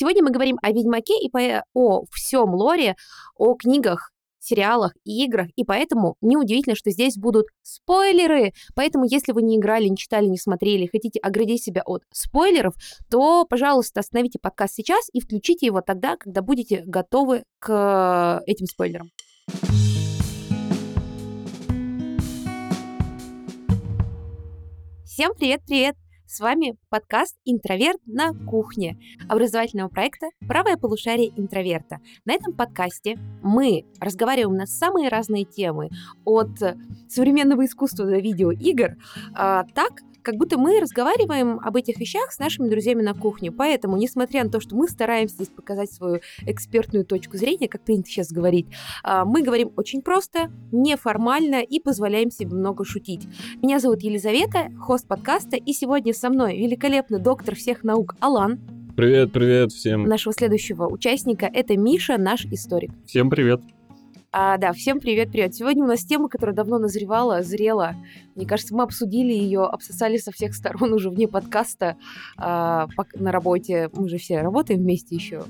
Сегодня мы говорим о Ведьмаке и по... о всем лоре, о книгах, сериалах и играх, и поэтому неудивительно, что здесь будут спойлеры. Поэтому, если вы не играли, не читали, не смотрели, хотите оградить себя от спойлеров, то, пожалуйста, остановите подкаст сейчас и включите его тогда, когда будете готовы к этим спойлерам. Всем привет-привет! С вами подкаст «Интроверт на кухне» образовательного проекта «Правое полушарие интроверта». На этом подкасте мы разговариваем на самые разные темы, от современного искусства до видеоигр, а, так, как будто мы разговариваем об этих вещах с нашими друзьями на кухне. Поэтому, несмотря на то, что мы стараемся здесь показать свою экспертную точку зрения, как принято сейчас говорить, а, мы говорим очень просто, неформально и позволяем себе много шутить. Меня зовут Елизавета, хост подкаста, и сегодня со мной великолепный доктор всех наук Алан. Привет, привет всем. Нашего следующего участника это Миша, наш историк. Всем привет. А, да, всем привет-привет. Сегодня у нас тема, которая давно назревала, зрела. Мне кажется, мы обсудили ее, обсосали со всех сторон уже вне подкаста а, на работе. Мы же все работаем вместе еще.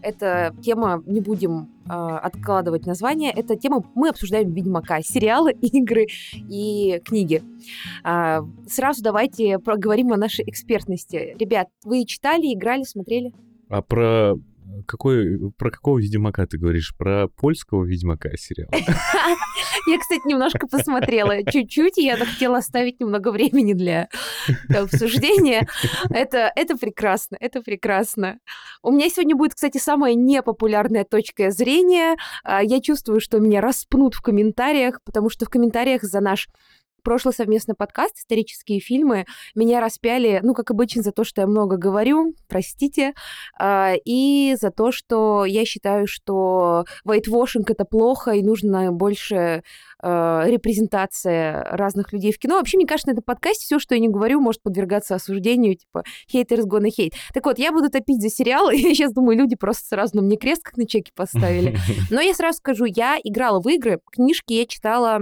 Эта тема, не будем а, откладывать название, эта тема, мы обсуждаем Ведьмака, сериалы, игры и книги. А, сразу давайте поговорим о нашей экспертности. Ребят, вы читали, играли, смотрели? А про какой, про какого Ведьмака ты говоришь? Про польского Ведьмака сериал? Я, кстати, немножко посмотрела чуть-чуть, и я хотела оставить немного времени для обсуждения. Это, это прекрасно, это прекрасно. У меня сегодня будет, кстати, самая непопулярная точка зрения. А, я чувствую, что меня распнут в комментариях, потому что в комментариях за наш прошлый совместный подкаст «Исторические фильмы» меня распяли, ну, как обычно, за то, что я много говорю, простите, а, и за то, что я считаю, что вайтвошинг — это плохо, и нужно больше а, репрезентация разных людей в кино. Вообще, мне кажется, на этом подкасте все, что я не говорю, может подвергаться осуждению, типа haters gonna hate. Так вот, я буду топить за сериал, и я сейчас думаю, люди просто сразу на мне крест как на чеке поставили. Но я сразу скажу, я играла в игры, книжки я читала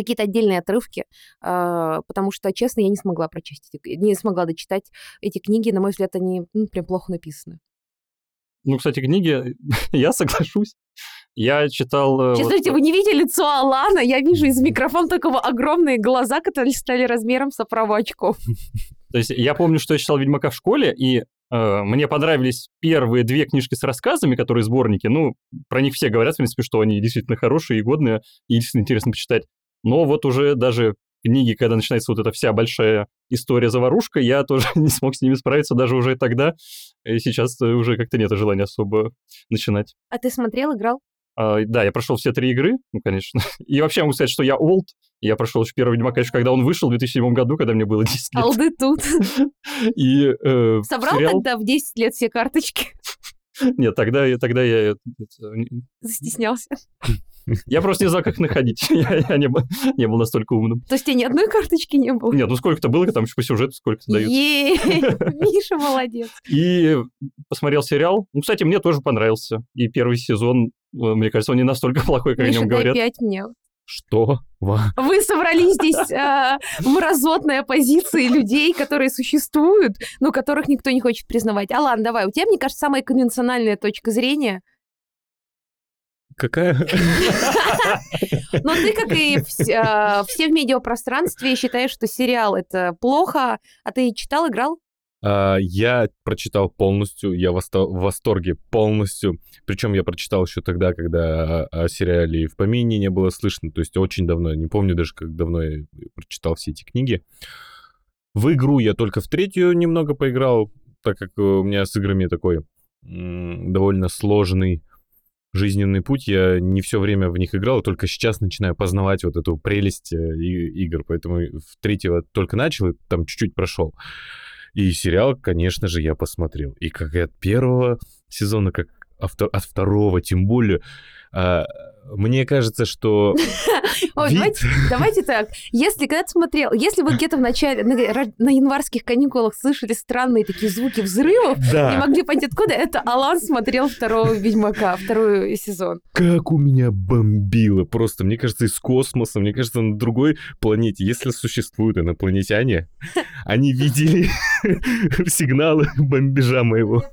какие-то отдельные отрывки, а, потому что, честно, я не смогла прочесть, не смогла дочитать эти книги. На мой взгляд, они ну, прям плохо написаны. Ну, кстати, книги, я соглашусь. Я читал... Сейчас, вот... вы не видели лицо Алана? Я вижу из микрофона такого огромные глаза, которые стали размером с оправу очков. То есть я помню, что я читал «Ведьмака» в школе, и э, мне понравились первые две книжки с рассказами, которые сборники. Ну, про них все говорят, в принципе, что они действительно хорошие и годные, и действительно интересно почитать. Но вот уже даже книги, когда начинается вот эта вся большая история заварушка, я тоже не смог с ними справиться даже уже тогда. И сейчас уже как-то нет желания особо начинать. А ты смотрел, играл? А, да, я прошел все три игры, ну, конечно. И вообще могу сказать, что я олд. Я прошел еще первый Ведьмак, конечно, когда он вышел в 2007 году, когда мне было 10 лет. Алды тут. И, э, Собрал сериал... тогда в 10 лет все карточки? Нет, тогда, тогда я... Застеснялся. Я просто не знал, как находить. Я, я не, был, не был настолько умным. То есть у тебя ни одной карточки не было? Нет, ну сколько-то было, там еще по сюжету сколько-то дают. Миша молодец. И посмотрел сериал. Ну, кстати, мне тоже понравился. И первый сезон, э, мне кажется, он не настолько плохой, как Миша, о нем говорят. Миша, мне. Что? Вы собрались здесь э, мразотной оппозиции людей, которые существуют, но которых никто не хочет признавать. Алан, давай, у тебя, мне кажется, самая конвенциональная точка зрения – Какая? Но ты, как и а, все в медиапространстве, считаешь, что сериал — это плохо, а ты читал, играл? А, я прочитал полностью, я в восторге полностью. Причем я прочитал еще тогда, когда о сериале и в помине не было слышно. То есть очень давно, не помню даже, как давно я прочитал все эти книги. В игру я только в третью немного поиграл, так как у меня с играми такой довольно сложный жизненный путь, я не все время в них играл, только сейчас начинаю познавать вот эту прелесть э, игр, поэтому в третьего только начал и там чуть-чуть прошел. И сериал, конечно же, я посмотрел. И как и от первого сезона, как от второго, тем более, а, Мне кажется, что... Ой, вид- давайте, давайте так. Если когда ты смотрел, если вы где-то в начале, на, январских каникулах слышали странные такие звуки взрывов, не могли понять откуда, это Алан смотрел второго Ведьмака, второй сезон. как у меня бомбило просто. Мне кажется, из космоса, мне кажется, на другой планете, если существуют инопланетяне, они видели сигналы бомбежа моего.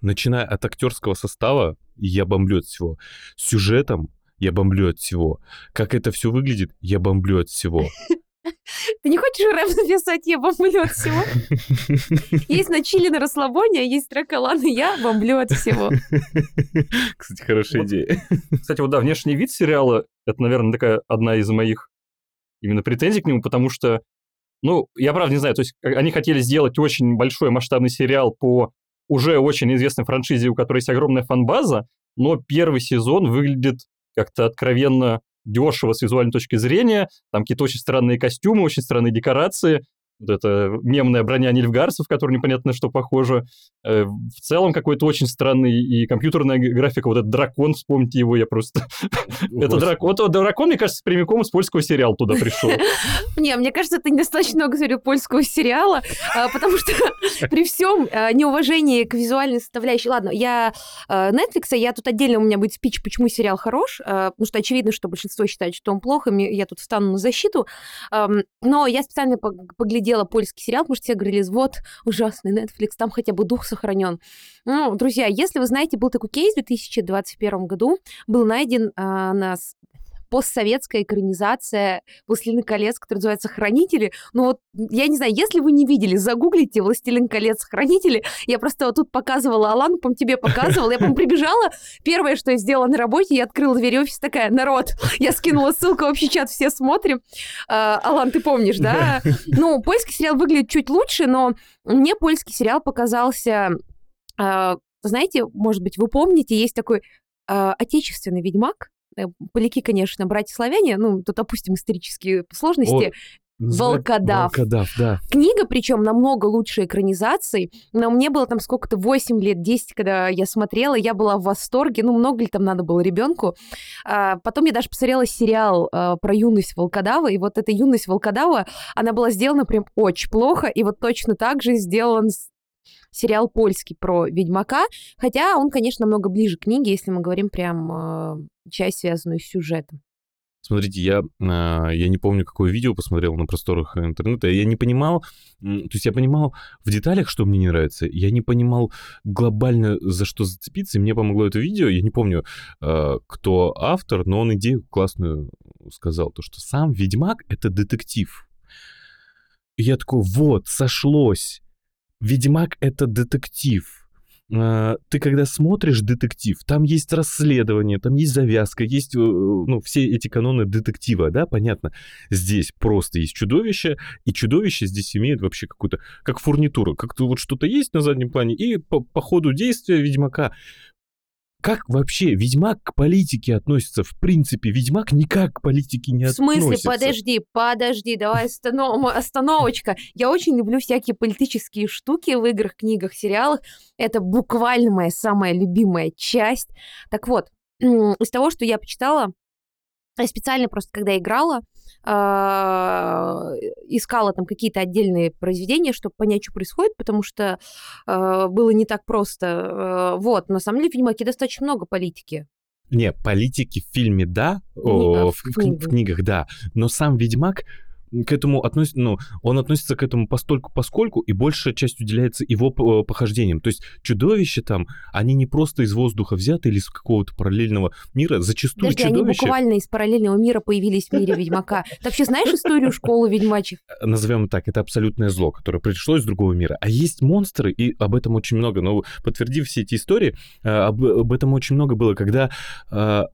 Начиная от актерского состава, я бомблю от всего. Сюжетом я бомблю от всего. Как это все выглядит, я бомблю от всего. Ты не хочешь рэп написать, я бомблю от всего? Есть на чили на расслабоне, а есть трек Алана, я бомблю от всего. Кстати, хорошая Вот. идея. Кстати, вот да, внешний вид сериала, это, наверное, такая одна из моих именно претензий к нему, потому что, ну, я правда не знаю, то есть э, они хотели сделать очень большой масштабный сериал по уже очень известной франшизе, у которой есть огромная фанбаза, но первый сезон выглядит как-то откровенно дешево с визуальной точки зрения, там какие-то очень странные костюмы, очень странные декорации, вот эта мемная броня нильфгарцев, которая непонятно на что похожа. Э, В целом какой-то очень странный и компьютерная графика. Вот этот дракон, вспомните его, я просто... Это дракон, вот дракон, мне кажется, прямиком из польского сериала туда пришел. Не, мне кажется, ты недостаточно много смотрел польского сериала, а, потому что при всем неуважении к визуальной составляющей... Ладно, я а, Netflix, я тут отдельно у меня будет спич, почему сериал хорош, а, потому что очевидно, что большинство считает, что он плох, и я тут встану на защиту. Но я специально пог- поглядела польский сериал, потому что все говорили, вот, ужасный Netflix, там хотя бы дух сохранен. Ну, друзья, если вы знаете, был такой кейс в 2021 году, был найден а, на постсоветская экранизация «Властелин колец», которая называется «Хранители». Ну вот, я не знаю, если вы не видели, загуглите «Властелин колец. Хранители». Я просто вот тут показывала Алану, по тебе показывала. Я, по прибежала. Первое, что я сделала на работе, я открыла дверь офиса, такая, народ, я скинула ссылку в общий чат, все смотрим. А, Алан, ты помнишь, да? Ну, польский сериал выглядит чуть лучше, но мне польский сериал показался... а, знаете, может быть, вы помните, есть такой а, отечественный ведьмак, Поляки, конечно, братья-славяне, ну, тут опустим исторические сложности. Волкодав. Волкодав, да. Книга, причем намного лучше экранизации, но мне было там сколько-то 8 лет, 10, когда я смотрела, я была в восторге, ну, много ли там надо было ребенку. А, потом я даже посмотрела сериал а, про юность волкодава, и вот эта юность волкодава, она была сделана прям очень плохо, и вот точно так же сделан сериал польский про Ведьмака, хотя он, конечно, намного ближе к книге, если мы говорим прям а, часть, связанную с сюжетом. Смотрите, я, а, я не помню, какое видео посмотрел на просторах интернета. Я не понимал, то есть я понимал в деталях, что мне не нравится. Я не понимал глобально, за что зацепиться. И мне помогло это видео. Я не помню, а, кто автор, но он идею классную сказал. То, что сам Ведьмак — это детектив. И я такой, вот, сошлось. Ведьмак — это детектив. А, Ты когда смотришь детектив, там есть расследование, там есть завязка, есть, э, ну, все эти каноны детектива, да, понятно. Здесь просто есть чудовище, и чудовище здесь имеет вообще какую-то, как фурнитуру, как-то вот что-то есть на заднем плане, и по, по ходу действия Ведьмака как вообще Ведьмак к политике относится? В принципе, Ведьмак никак к политике не В смысле, относится. подожди, подожди, давай останов- остановочка. Я очень люблю всякие политические штуки в играх, книгах, сериалах. Это буквально моя самая любимая часть. Так вот, из того, что я почитала, я специально просто, когда играла, а, искала там какие-то отдельные произведения, чтобы понять, что происходит, потому что а, было не так просто. А, Вот, на самом деле в Ведьмаке достаточно много политики. Не, политики в фильме да, Кни- о, в, в в кни- в книгах. книгах да, но сам Ведьмак к этому относится, ну, он относится к этому постольку поскольку, и большая часть уделяется его п- похождениям. То есть чудовища там, они не просто из воздуха взяты или из какого-то параллельного мира. Зачастую Подожди, они чудовища, буквально из параллельного мира появились в мире Ведьмака. Ты вообще знаешь историю школы ведьмачих? назовем так, это абсолютное зло, которое пришло из другого мира. А есть монстры, и об этом очень много. Но подтвердив все эти истории, э, об, об этом очень много было, когда э,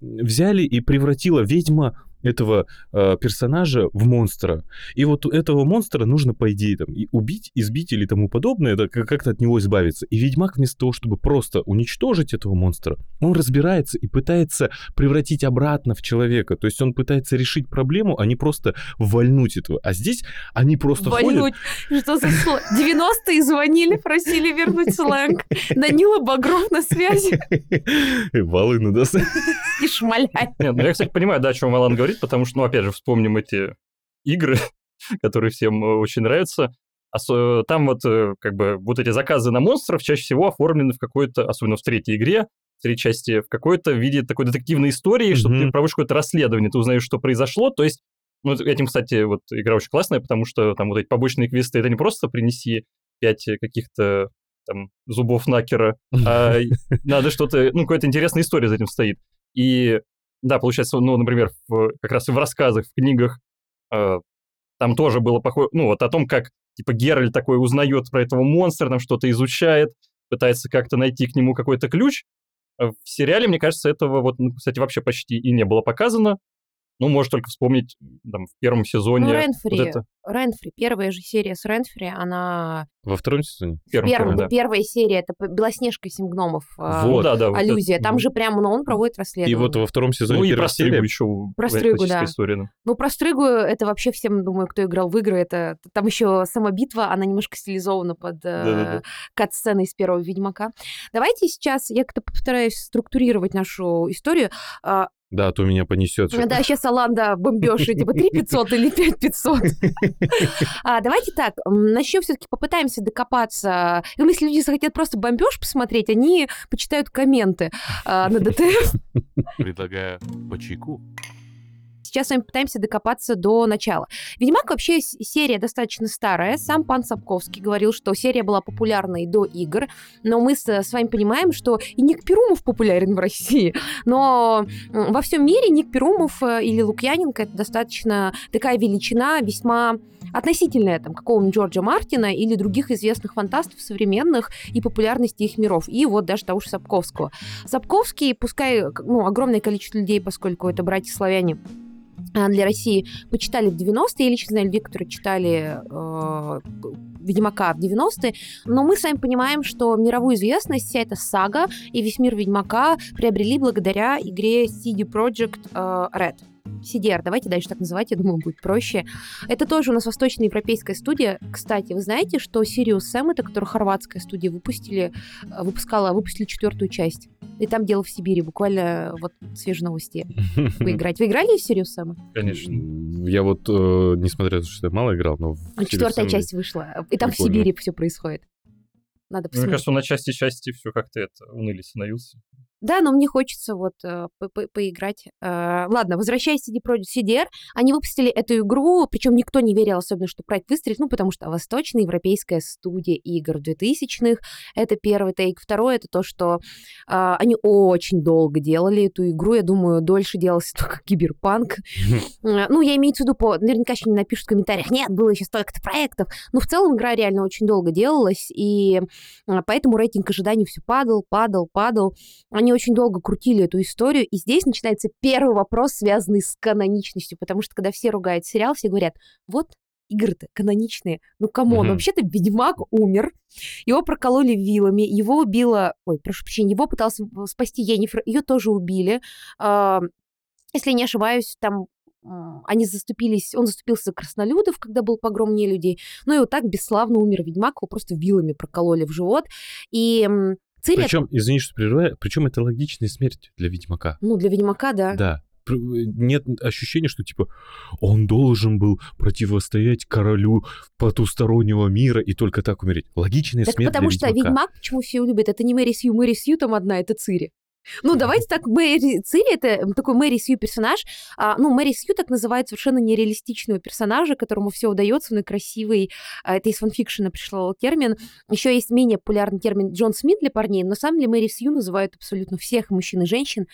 взяли и превратила ведьма этого э, персонажа в монстра. И вот этого монстра нужно, по идее, там, и убить, избить или тому подобное, да, как- как-то от него избавиться. И Ведьмак вместо того, чтобы просто уничтожить этого монстра, он разбирается и пытается превратить обратно в человека. То есть он пытается решить проблему, а не просто вольнуть этого. А здесь они просто Вольнуть. Что за слово? 90-е звонили, просили вернуть сленг. Данила Багров на связи. ходят... Волыну, да? не шмаляй. Нет, ну я, кстати, понимаю, да, о чем Алан говорит, потому что, ну, опять же, вспомним эти игры, которые всем э, очень нравятся. Там вот э, как бы вот эти заказы на монстров чаще всего оформлены в какой-то, особенно в третьей игре, в третьей части, в какой-то виде такой детективной истории, что ты проводишь какое-то расследование, ты узнаешь, что произошло. То есть, ну, этим, кстати, вот игра очень классная, потому что там вот эти побочные квесты, это не просто принеси пять каких-то там зубов накера, а надо что-то, ну, какая-то интересная история за этим стоит. И да, получается, ну, например, в, как раз и в рассказах, в книгах э, там тоже было похоже, ну, вот о том, как, типа, Геральт такой узнает про этого монстра, там что-то изучает, пытается как-то найти к нему какой-то ключ. А В сериале, мне кажется, этого вот, ну, кстати, вообще почти и не было показано. Ну, может только вспомнить там, в первом сезоне. Ну, вот Ренфри, это, Ренфри, первая же серия с Ренфри, она... Во втором сезоне? в первом, Первая, первом, да. Первая серия, это Белоснежка и Семь гномов. а, Ну Вот. да, да. вот это. Аллюзия. Там же прямо, ну, он проводит И расследование. вот во втором сезоне Ну и про Стригу еще. Про Стригу, да. история, да. Ну, про Стрыгу это вообще всем, думаю, кто играл в игры, это там еще сама битва, она немножко стилизована под э, Да-да-да. кат-сцены из первого Ведьмака. Давайте сейчас я как-то постараюсь структурировать нашу историю. А, Да, а то меня понесет. Да, сейчас Аланда бомбеж, типа 3 500 или 5 500. А, давайте так, начнем все-таки попытаемся докопаться. Ну, если люди захотят просто бомбеж посмотреть, они почитают комменты а, на ДТФ. Предлагаю по чайку. Сейчас с вами пытаемся докопаться до начала. Ведьмак вообще серия достаточно старая. Сам пан Сапковский говорил, что серия была популярной до игр. Но мы с, с вами понимаем, что и Ник Перумов популярен в России. Но во всем мире Ник Перумов э, или Лукьяненко это достаточно такая величина, весьма относительная там какого-нибудь Джорджа Мартина или других известных фантастов современных и популярности их миров. И вот даже того же Сапковского. Сапковский, пускай ну, огромное количество людей, поскольку это братья-славяне, а, для России почитали в 90-е. Я лично знаю людей, которые читали э, Ведьмака в 90-е. Но мы с вами понимаем, что мировую известность вся эта сага и весь мир Ведьмака приобрели благодаря игре CD Projekt э, Red. CDR, давайте дальше так называть, я думаю, будет проще. Это тоже у нас восточноевропейская студия. Кстати, вы знаете, что Sirius Sam, это которая хорватская студия, выпустили, э, выпускала, выпустили четвертую часть. И там дело в Сибири, буквально вот свежие новости поиграть. Вы играли в Sirius Sam? Конечно. Я вот, э, несмотря на то, что я мало играл, но... в Четвертая часть вышла. И там в. Сибири все происходит. Надо Мне посмотреть. кажется, он на части-части все как-то это уныли становился. Да, но мне хочется вот э, по- по- поиграть. Э, Ладно, возвращаясь CD Projekt CDR, они выпустили эту игру, причем никто не верил особенно, что проект выстрелит, ну, потому что восточноевропейская студия игр 2000-х, это первый тейк. Второе, это то, что э, они очень долго делали эту игру, я думаю, дольше делался только киберпанк. Э, Ну, я имею в виду, по... наверняка еще не напишут в комментариях, нет, было еще столько-то проектов. Но в целом игра реально очень долго делалась, и а, поэтому рейтинг ожиданий все падал, падал, падал. Они очень долго крутили эту историю, и здесь начинается первый вопрос, связанный с каноничностью, потому что когда все ругают сериал, все говорят, вот игры-то каноничные. Ну, come on, Мгм. вообще-то Ведьмак умер, его прокололи вилами, его убила... Ой, прошу прощения, его пытался спасти Йеннифэр, ее тоже убили. А, Если не ошибаюсь, там они заступились, он заступился за краснолюдов, когда был погром людей. Ну и вот так бесславно умер Ведьмак, его просто вилами прокололи в живот. И м, Цири... Причем, извини, что прерываю, причем это логичная смерть для Ведьмака. Ну, для Ведьмака, да. Да. Пр- Нет ощущения, что типа он должен был противостоять королю потустороннего мира и только так умереть. Логичная Так смерть потому для что Ведьмака. Ведьмак, почему все его любят, это не Мэри Сью, Мэри Сью там одна, это Цири. Ну, давайте так, Мэри Цири это такой Мэри Сью персонаж. А, ну, Мэри Сью так называют совершенно нереалистичного персонажа, которому все удается, он и красивый. А, это из фанфикшена пришло термин. Еще есть менее популярный термин Джон Смит для парней, но сам ли Мэри Сью называют абсолютно всех мужчин и женщин.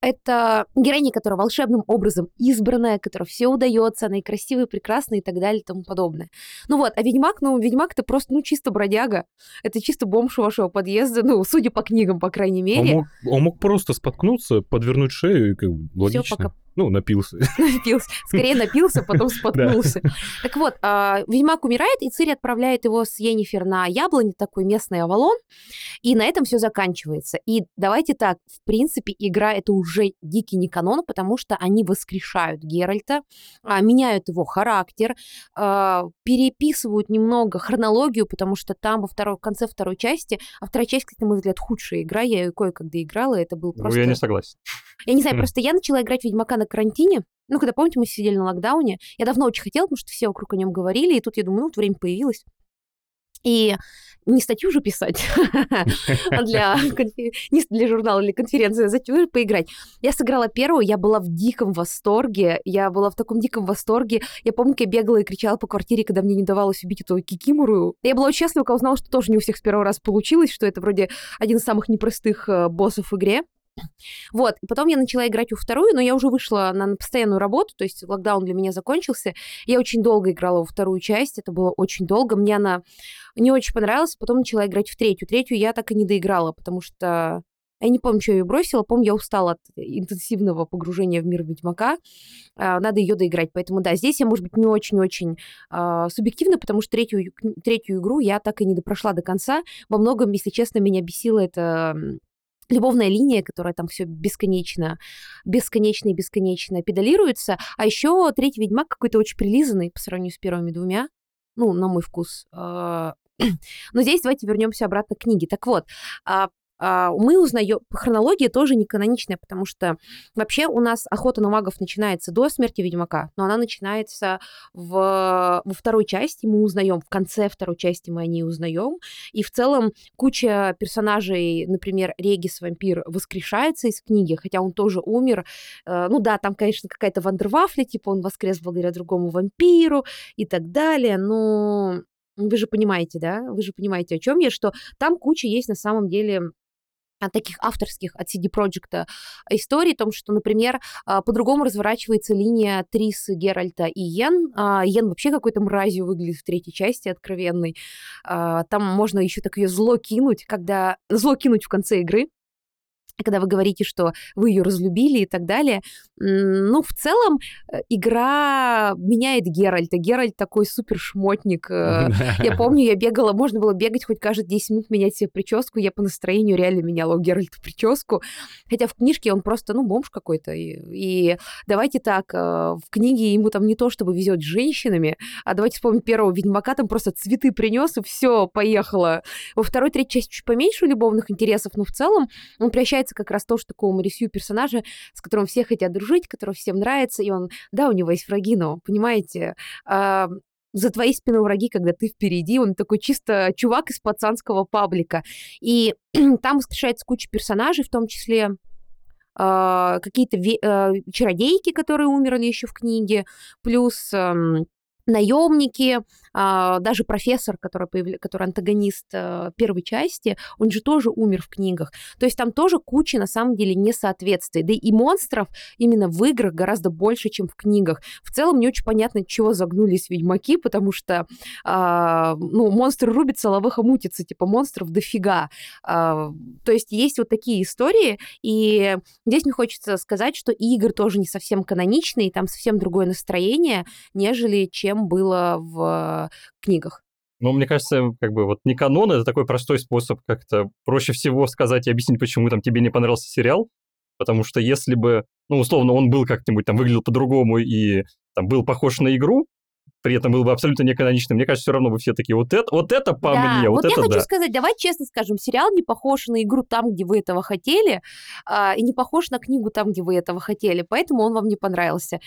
Это героиня, которая волшебным образом избранная, которая все удается, она и красивая, и прекрасная и так далее и тому подобное. Ну вот, а Ведьмак, ну, Ведьмак это просто, ну, чисто бродяга. Это чисто бомж вашего подъезда, ну, судя по книгам, по крайней Он мере. мог, он мог просто споткнуться, подвернуть шею и как бы логично. пока. Ну, напился. Напился. Скорее напился, потом споткнулся. Так вот, а, Ведьмак умирает, и Цири отправляет его с Енифер на яблони, такой местный Авалон, и на этом все заканчивается. И давайте так, в принципе, игра это уже дикий не канон, потому что они воскрешают Геральта, а, меняют его характер, а, переписывают немного хронологию, потому что там во второй, в конце второй части, а вторая часть, кстати, на мой взгляд, худшая игра, я ее кое-когда играла, это был Ну, просто... я не согласен. Я не знаю, Хм. просто я начала играть в Ведьмака на карантине. Ну, когда, помните, мы сидели на локдауне. Я давно очень хотела, потому что все вокруг о нем говорили. И тут я думаю, ну, вот время появилось. И не статью же писать а для, не для журнала или конференции, а статью поиграть. Я сыграла первую, я была в диком восторге. Я была в таком диком восторге. Я помню, я бегала и кричала по квартире, когда мне не давалось убить эту кикимору. Я была очень счастлива, когда узнала, что тоже не у всех с первого раза получилось, что это вроде один из самых непростых э, боссов в игре. Вот, и потом я начала играть во вторую, но я уже вышла на, постоянную работу, то есть локдаун для меня закончился. Я очень долго играла во вторую часть, это было очень долго. Мне она не очень понравилась, потом начала играть в третью. Третью я так и не доиграла, потому что я не помню, что я ее бросила. Помню, я устала от интенсивного погружения в мир Ведьмака. А, Надо ее доиграть. Поэтому, да, здесь я, может быть, не очень-очень а, субъективно, потому что третью, третью игру я так и не допрошла до конца. Во многом, если честно, меня бесило это любовная линия, которая там все бесконечно, бесконечно и бесконечно педалируется. А еще третий Ведьмак какой-то очень прилизанный по сравнению с первыми двумя. Ну, на мой вкус. А, Но здесь давайте вернемся обратно к книге. Так вот, а, мы узнаем, хронология тоже не каноничная, потому что вообще у нас охота на магов начинается до смерти Ведьмака, но она начинается в, во второй части, мы узнаем, в конце второй части мы о ней узнаем, и в целом куча персонажей, например, Регис вампир воскрешается из книги, хотя он тоже умер. Э, Ну да, там, конечно, какая-то вандервафля, типа он воскрес благодаря другому вампиру и так далее, но вы же понимаете, да, вы же понимаете, о чем я, что там куча есть на самом деле таких авторских от CD Projekt историй, о том, что, например, а, по-другому разворачивается линия Трисы, Геральта и Йен. А, Йен вообще какой-то мразью выглядит в третьей части, откровенной. А, Там можно еще так ее зло кинуть, когда... Зло кинуть в конце игры, когда вы говорите, что вы ее разлюбили и так далее. Ну, в целом, э, игра меняет Геральта. Геральт такой супер шмотник. э, я помню, я бегала, можно было бегать хоть каждые 10 минут, менять себе прическу. Я по настроению реально меняла у Геральта прическу. Хотя в книжке он просто, ну, бомж какой-то. И, давайте так, э, в книге ему там не то, чтобы везет с женщинами, а давайте вспомним первого Ведьмака, там просто цветы принес, и все, поехало. Во второй, третьей части чуть поменьше любовных интересов, но в целом он превращается как раз в тоже такого Марисью персонажа, с которым все хотят дружить, который всем нравится, и он, да, у него есть враги, но, понимаете, а, за твоей спиной враги, когда ты впереди, он такой чисто чувак из пацанского паблика. И там воскрешается куча персонажей, в том числе а, какие-то а, чародейки, которые умерли еще в книге, плюс ам, наемники, даже профессор, который, появля- который антагонист а, первой части, он же тоже умер в книгах. То есть там тоже куча, на самом деле, несоответствий. Да и монстров именно в играх гораздо больше, чем в книгах. В целом не очень понятно, чего загнулись ведьмаки, потому что а, ну, монстры рубятся, ловыха мутится, типа монстров дофига. А, то есть есть вот такие истории, и здесь мне хочется сказать, что игры тоже не совсем каноничные, там совсем другое настроение, нежели чем было в книгах. Ну, мне кажется, как бы вот не канон, это такой простой способ как-то проще всего сказать и объяснить, почему там тебе не понравился сериал. Потому что если бы, ну, условно, он был как-нибудь там выглядел по-другому и там был похож на игру, при этом был бы абсолютно неканоничным, мне кажется, все равно бы все такие, вот это, вот это по Да, мне, вот, вот я это хочу да. сказать, давай честно скажем, сериал не похож на игру там, где вы этого хотели, а, и не похож на книгу там, где вы этого хотели, поэтому он вам не понравился.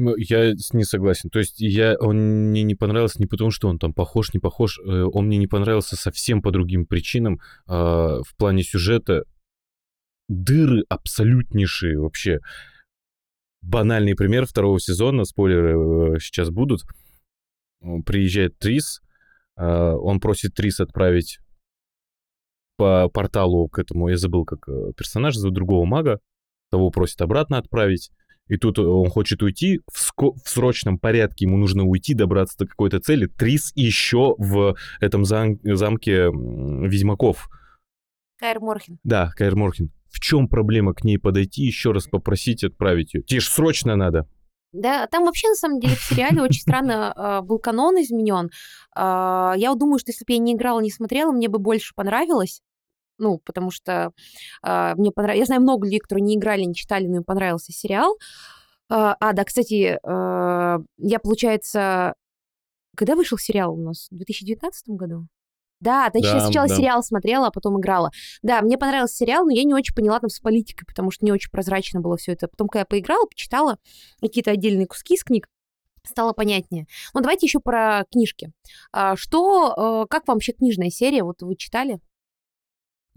Ну, Я с- не согласен. То есть я, он мне не понравился не потому, что он там похож, не похож. э, Он мне не понравился совсем по другим причинам. А, В плане сюжета дыры абсолютнейшие вообще. Банальный пример второго сезона, спойлеры э, сейчас будут. Приезжает Трис, а, он просит Трис отправить по порталу к этому, я забыл, как э, персонаж зовут другого мага, того просит обратно отправить. И тут он хочет уйти в, ско- в срочном порядке, ему нужно уйти, добраться до какой-то цели. Трис еще в этом зам- замке ведьмаков. Кайр Морхен. Да, Кайр Морхен. В чем проблема к ней подойти, еще раз попросить отправить ее? Тебе ж срочно надо. Да, там вообще, на самом деле, в сериале очень странно а, был канон изменен. А, Я думаю, что если бы я не играла, не смотрела, мне бы больше понравилось. Ну, потому что а, мне понравилось... Я знаю много людей, которые не играли, не читали, но им понравился сериал. А, а, да, кстати, а, я, получается... Когда вышел сериал у нас? В 2019 году? Да, точнее, Да, сначала да. сериал смотрела, а потом играла. Да, мне понравился сериал, но я не очень поняла там с политикой, потому что не очень прозрачно было все это. Потом, когда я поиграла, почитала какие-то отдельные куски из книг, стало понятнее. Ну, давайте еще про книжки. Что, э, как вам вообще книжная серия? Вот вы читали?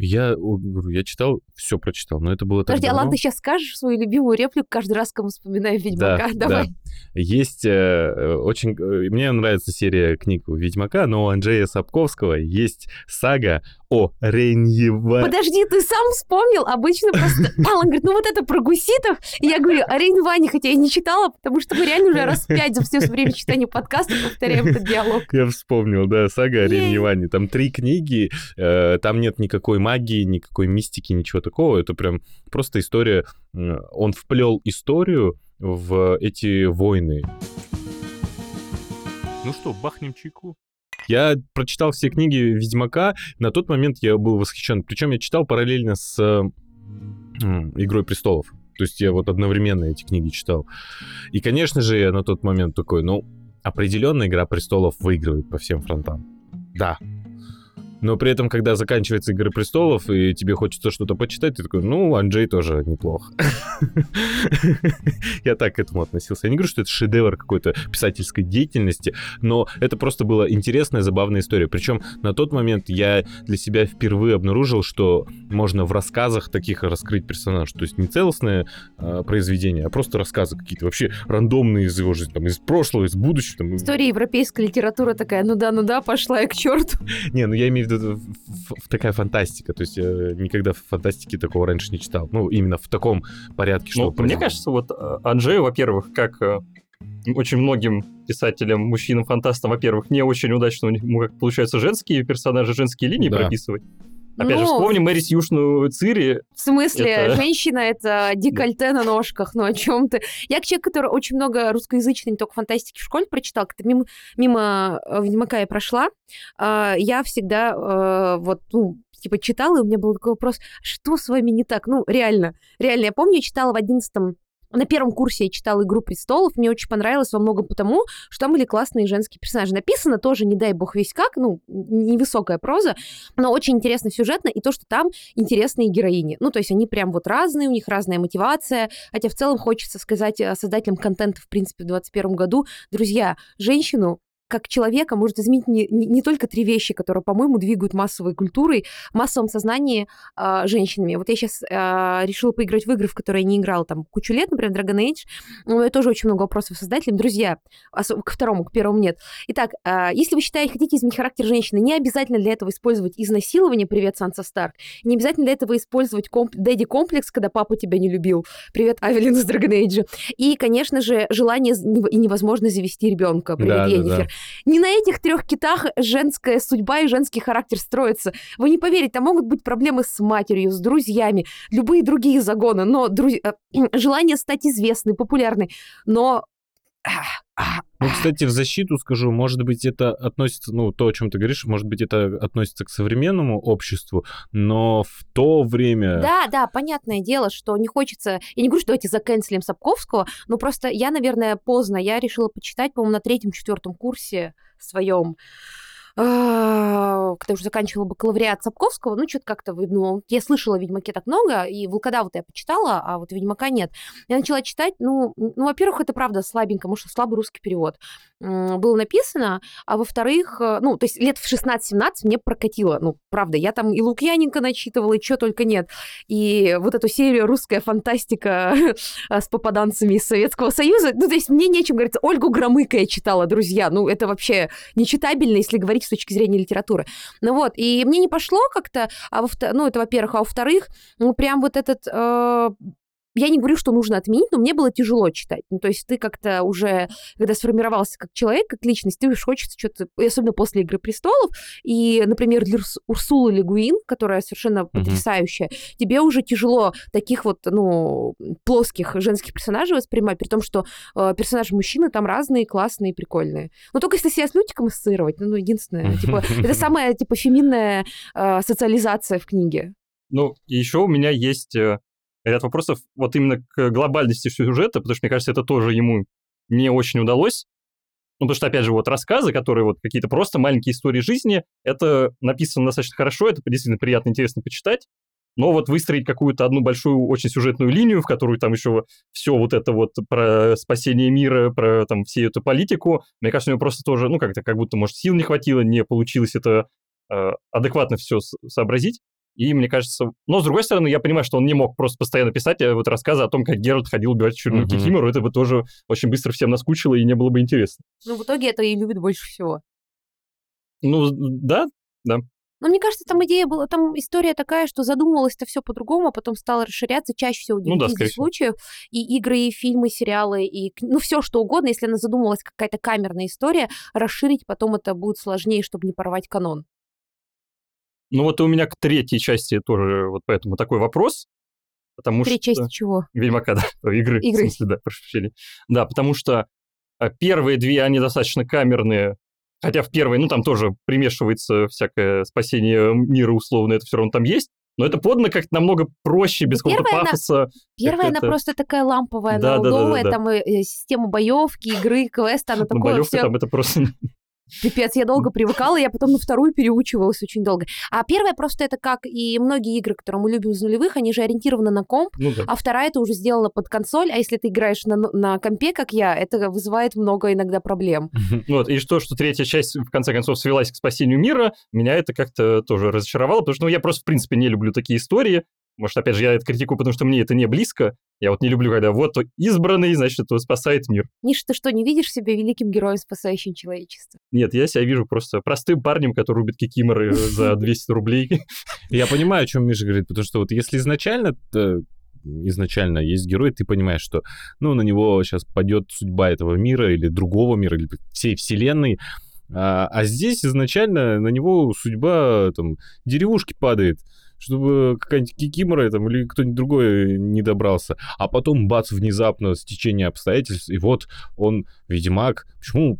Я говорю, я читал, все прочитал, но это было так Подожди, давно. Алан, ты сейчас скажешь свою любимую реплику каждый раз, когда мы вспоминаем Ведьмака? Да, Давай. да. Есть э, очень... э, Мне нравится серия книг Ведьмака, но у Анджея Сапковского есть сага о Рейньева... Подожди, ты сам вспомнил? Обычно просто... Алан говорит, ну вот это про гуситов. И я говорю, о Рейн Ване, хотя я не читала, потому что мы реально уже раз пять за все время читания подкаста повторяем этот диалог. Я вспомнил, да, сага о Ей. Рейньеване. Там три книги, э, там нет никакой магии, никакой мистики, ничего такого. Это прям просто история. э, Он вплел историю в эти войны. Ну что, бахнем чайку? Я прочитал все книги Ведьмака. На тот момент я был восхищен. Причем я читал параллельно с Игрой престолов. То есть я вот одновременно эти книги читал. И, конечно же, я на тот момент такой, ну, определенно Игра престолов выигрывает по всем фронтам. Да. Но при этом, когда заканчивается Игры престолов, и тебе хочется что-то почитать, ты такой, ну, Анджей тоже неплохо. Я так к этому относился. Я не говорю, что это шедевр какой-то писательской деятельности, но это просто была интересная, забавная история. Причем на тот момент я для себя впервые обнаружил, что можно в рассказах таких раскрыть персонаж. То есть не целостное а, произведение, а просто рассказы какие-то вообще рандомные из его жизни, там, из прошлого, из будущего. Там, История европейской литературы такая, ну да, ну да, пошла я к черту. Не, ну я имею в виду в такая фантастика. То есть я никогда в фантастике такого раньше не читал. Ну, именно в таком порядке, что... Ну, мне кажется, вот э, Анджею, во-первых, как э, очень многим писателям, мужчинам-фантастам, во-первых, не очень удачно у них ну, как получается женские персонажи, женские линии Да. прописывать. Опять же, Ну, вспомним Мэри Сьюшну Цири. В смысле, Это- женщина это декольте на ножках, ну о чем ты? Я человек, который очень много русскоязычной, не только фантастики в школе прочитал, как-то мимо, мимо э, Ведьмака я прошла, а, я всегда э, вот, ну, типа читала, и у меня был такой вопрос, что с вами не так? Ну, реально, реально, я помню, я читала в одиннадцатом на первом курсе я читала «Игру престолов», мне очень понравилось во многом потому, что там были классные женские персонажи. Написано тоже, не дай бог весь как, ну, невысокая проза, но очень интересно сюжетно, и то, что там интересные героини. Ну, то есть они прям вот разные, у них разная мотивация. Хотя в целом хочется сказать э, создателям контента, в принципе, в 2021 году, друзья, женщину как человека может изменить не, не, не только три вещи, которые, по-моему, двигают массовой культурой, массовом сознании э, женщинами. Вот я сейчас э, решила поиграть в игры, в которые я не играла там кучу лет, например, Dragon Age. У меня тоже очень много вопросов создателям. Друзья, к второму, к первому нет. Итак, э, если вы считаете, хотите изменить характер женщины, не обязательно для этого использовать изнасилование, привет, Санса Старк, не обязательно для этого использовать комп- дэдди-комплекс, когда папа тебя не любил, привет, Авелин из Dragon Age, и, конечно же, желание и невозможность завести ребенка, привет, Да, да, Енифер. да. Не на этих трех китах женская судьба и женский характер строится. Вы не поверите, там могут быть проблемы с матерью, с друзьями, любые другие загоны, но друз- э, желание стать известной, популярной, но... Ну, кстати, в защиту скажу, может быть, это относится, ну, то, о чем ты говоришь, может быть, это относится к современному обществу, но в то время... Да, да, понятное дело, что не хочется... Я не говорю, что давайте заканцелим Сапковского, но просто я, наверное, поздно. Я решила почитать, по-моему, на третьем-четвертом курсе своем когда уже заканчивала бакалавриат Сапковского, ну, что-то как-то, ну, я слышала о Ведьмаке так много, и Волкодава-то я почитала, а вот Ведьмака нет. Я начала читать, ну, ну, во-первых, это правда слабенько, что слабый русский перевод было написано, а во-вторых, э, ну, то есть лет в 16-17 мне прокатило, ну, правда, я там и Лукьяненко начитывала, и что только нет, и вот эту серию «Русская фантастика» с попаданцами из Советского Союза, ну, то есть мне нечем говорить, Ольгу Громыко я читала, друзья, ну, это вообще нечитабельно, если говорить с точки зрения литературы. Ну вот, и мне не пошло как-то, а во ну, это во-первых, а во-вторых, ну, прям вот этот... э, я не говорю, что нужно отменить, но мне было тяжело читать. Ну, то есть ты как-то уже, когда сформировался как человек, как личность, ты уж хочется что-то, особенно после «Игры престолов», и, например, для Урс- Урсулы Легуин, которая совершенно потрясающая, тебе уже тяжело таких вот, ну, плоских женских персонажей воспринимать, при том, что э, персонажи мужчины там разные, классные, прикольные. Ну, только если себя с Лютиком ассоциировать, ну, единственное, типа, это самая, типа, феминная э, социализация в книге. Ну, еще у меня есть э, ряд вопросов вот именно к глобальности сюжета, потому что, мне кажется, это тоже ему не очень удалось. Ну, потому что, опять же, вот рассказы, которые вот какие-то просто маленькие истории жизни, это написано достаточно хорошо, это действительно приятно, интересно почитать. Но вот выстроить какую-то одну большую очень сюжетную линию, в которую там еще все вот это вот про спасение мира, про там всю эту политику, мне кажется, у него просто тоже, ну, как-то как будто, может, сил не хватило, не получилось это э, адекватно все сообразить. И мне кажется... Но, с другой стороны, я понимаю, что он не мог просто постоянно писать э, вот рассказы о том, как Геральт ходил убивать очередную mm-hmm. Кикимору. Это бы тоже очень быстро всем наскучило и не было бы интересно. Ну, в итоге это и любит больше всего. Ну, да, да. Но мне кажется, там идея была, там история такая, что задумывалось-то все по-другому, а потом стало расширяться чаще всего в 9 ну, да, случаев. И игры, и фильмы, и сериалы, и ну все что угодно. Если она задумывалась какая-то камерная история, расширить потом это будет сложнее, чтобы не порвать канон. Ну вот у меня к третьей части тоже вот поэтому такой вопрос. Потому Третья что... часть чего? Ведьмака, да, игры. Игры. В смысле, да, прошу прощения. Да, потому что а, первые две, они достаточно камерные, хотя в первой, ну, там тоже примешивается всякое спасение мира условно, это все равно там есть, но это подано как-то намного проще, без какого-то пафоса. Она, первая, она просто такая ламповая, да, она да, да, да, да. там и, и система боевки, игры, квеста, она ну, такое боевка все... там это просто Пипец, я долго привыкала, я потом на вторую переучивалась очень долго. А первая просто это как и многие игры, которые мы любим из нулевых, они же ориентированы на комп, ну, да. а вторая это уже сделана под консоль, а если ты играешь на, на компе, как я, это вызывает много иногда проблем. Вот, и что, что третья часть в конце концов свелась к спасению мира, меня это как-то тоже разочаровало, потому что ну, я просто в принципе не люблю такие истории, может, опять же, я это критикую, потому что мне это не близко. Я вот не люблю, когда вот избранный, значит, это спасает мир. Миша, ты что, не видишь себя великим героем, спасающим человечество? Нет, я себя вижу просто простым парнем, который рубит кикиморы за 200 рублей. Я понимаю, о чем Миша говорит, потому что вот если изначально изначально есть герой, ты понимаешь, что ну, на него сейчас падет судьба этого мира или другого мира, или всей вселенной, а, а здесь изначально на него судьба там деревушки падает чтобы какая-нибудь Кикимора там, или кто-нибудь другой не добрался. А потом, бац, внезапно стечение обстоятельств, и вот он ведьмак. Почему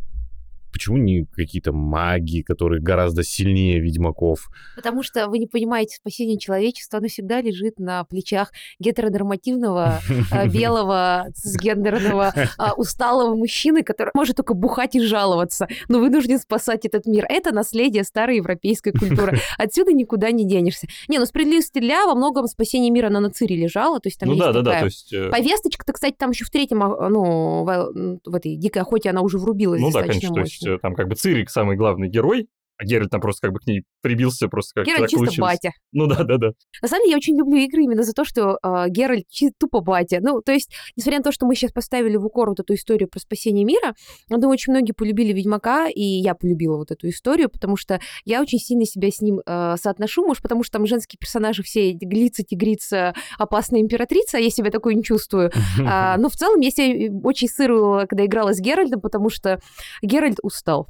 Почему не какие-то маги, которые гораздо сильнее ведьмаков? Потому что вы не понимаете, спасение человечества, оно всегда лежит на плечах гетеронормативного, а, белого, цисгендерного, а, усталого мужчины, который может только бухать и жаловаться, но вынужден спасать этот мир. Это наследие старой европейской культуры. Отсюда никуда не денешься. Не, ну справедливости для во многом спасение мира на Нацире лежало, то есть там ну, есть да, такая да, да, то есть... Э, повесточка-то, кстати, там еще в третьем, а, ну, в, в этой дикой охоте она уже врубилась ну, да, конечно, мощно. Есть там как бы Цирик самый главный герой, а Геральт там просто как бы к ней прибился, просто как Геральт чисто получилось. батя. Ну да, да, да. На самом деле я очень люблю игры именно за то, что э, Геральт тупо батя. Ну, то есть, несмотря на то, что мы сейчас поставили в укор вот эту историю про спасение мира, я думаю, очень многие полюбили Ведьмака, и я полюбила вот эту историю, потому что я очень сильно себя с ним э, соотношу, может, потому что там женские персонажи все глица, тигрица, опасная императрица, я себя такой не чувствую. А, но в целом я себя очень сырую, когда играла с Геральтом, потому что Геральт устал.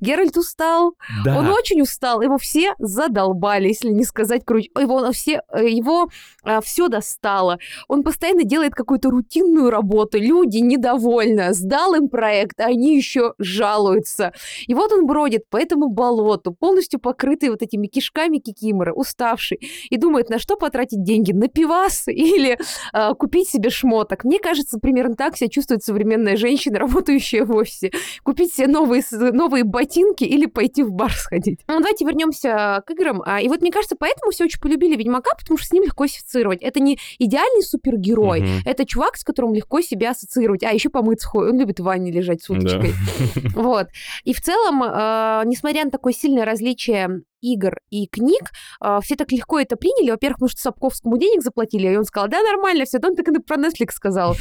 Геральт устал, да. он очень устал, его все задолбали, если не сказать круче. Его все, его а, все достало. Он постоянно делает какую-то рутинную работу, люди недовольны, сдал им проект, а они еще жалуются. И вот он бродит по этому болоту, полностью покрытый вот этими кишками кикиморы, уставший, и думает, на что потратить деньги, на пивас или а, купить себе шмоток. Мне кажется, примерно так себя чувствует современная женщина, работающая в офисе. Купить себе новые, новые ботинки или пойти в бар сходить. Ну, давайте вернемся к играм. А, и вот мне кажется, поэтому все очень полюбили Ведьмака, потому что с ним легко ассоциировать. Это не идеальный супергерой, угу. это чувак, с которым легко себя ассоциировать. А еще помыться ходит. Он любит в ванне лежать с уточкой. Да. Вот. И в целом, э, несмотря на такое сильное различие игр и книг, э, все так легко это приняли. Во-первых, потому что Сапковскому денег заплатили, и он сказал, да, нормально, все. Да он так и про Netflix сказал.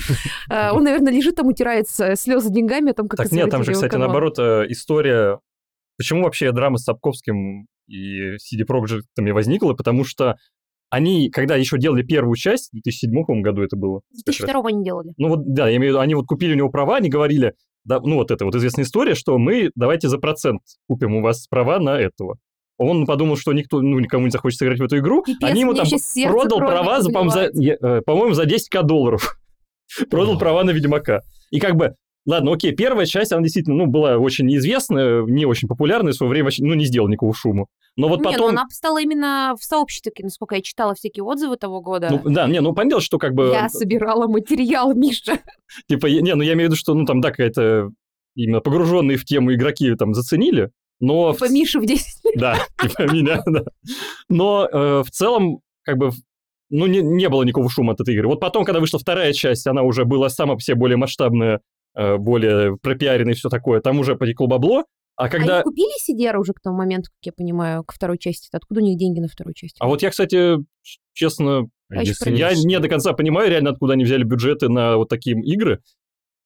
Э, он, наверное, лежит там, утирается слезы деньгами о том, как Так нет, там же, кстати, наоборот, э, история... Почему вообще драма с Сапковским и CD Projekt возникла? Потому что они, когда еще делали первую часть, в 2007 году это было. В 2002 они делали. Ну вот, да, я имею в виду, они вот купили у него права, они говорили, да, ну вот это вот известная история, что мы давайте за процент купим у вас права на этого. Он подумал, что никто, ну, никому не захочет играть в эту игру. Пипец, Они ему там продал права, за, по-моему, за, э, по-моему, за 10к долларов. продал права на Ведьмака. И как бы Ладно, окей, первая часть, она действительно, ну, была очень неизвестная, не очень популярная, в свое время, ну, не сделала никакого шума. Но вот не, ну, потом... Ну, она стала именно в сообществе, насколько я читала всякие отзывы того года. Ну, да, не, ну, понятно, что как бы... Я собирала материал, Миша. Типа, не, ну, я имею в виду, что, ну, там, да, какая-то именно погруженные в тему игроки там заценили, но... Типа Миша в 10 Да, типа меня, да. Но э, в целом, как бы, ну, не, не было никакого шума от этой игры. Вот потом, когда вышла вторая часть, она уже была сама по себе более масштабная, э, более пропиаренная и все такое. Там уже потекло бабло. А когда... Они купили CDR уже к тому моменту, как я понимаю, к второй части? Откуда у них деньги на вторую часть? А вот я, кстати, честно, А Если я не до конца понимаю реально, откуда они взяли бюджеты на вот такие игры.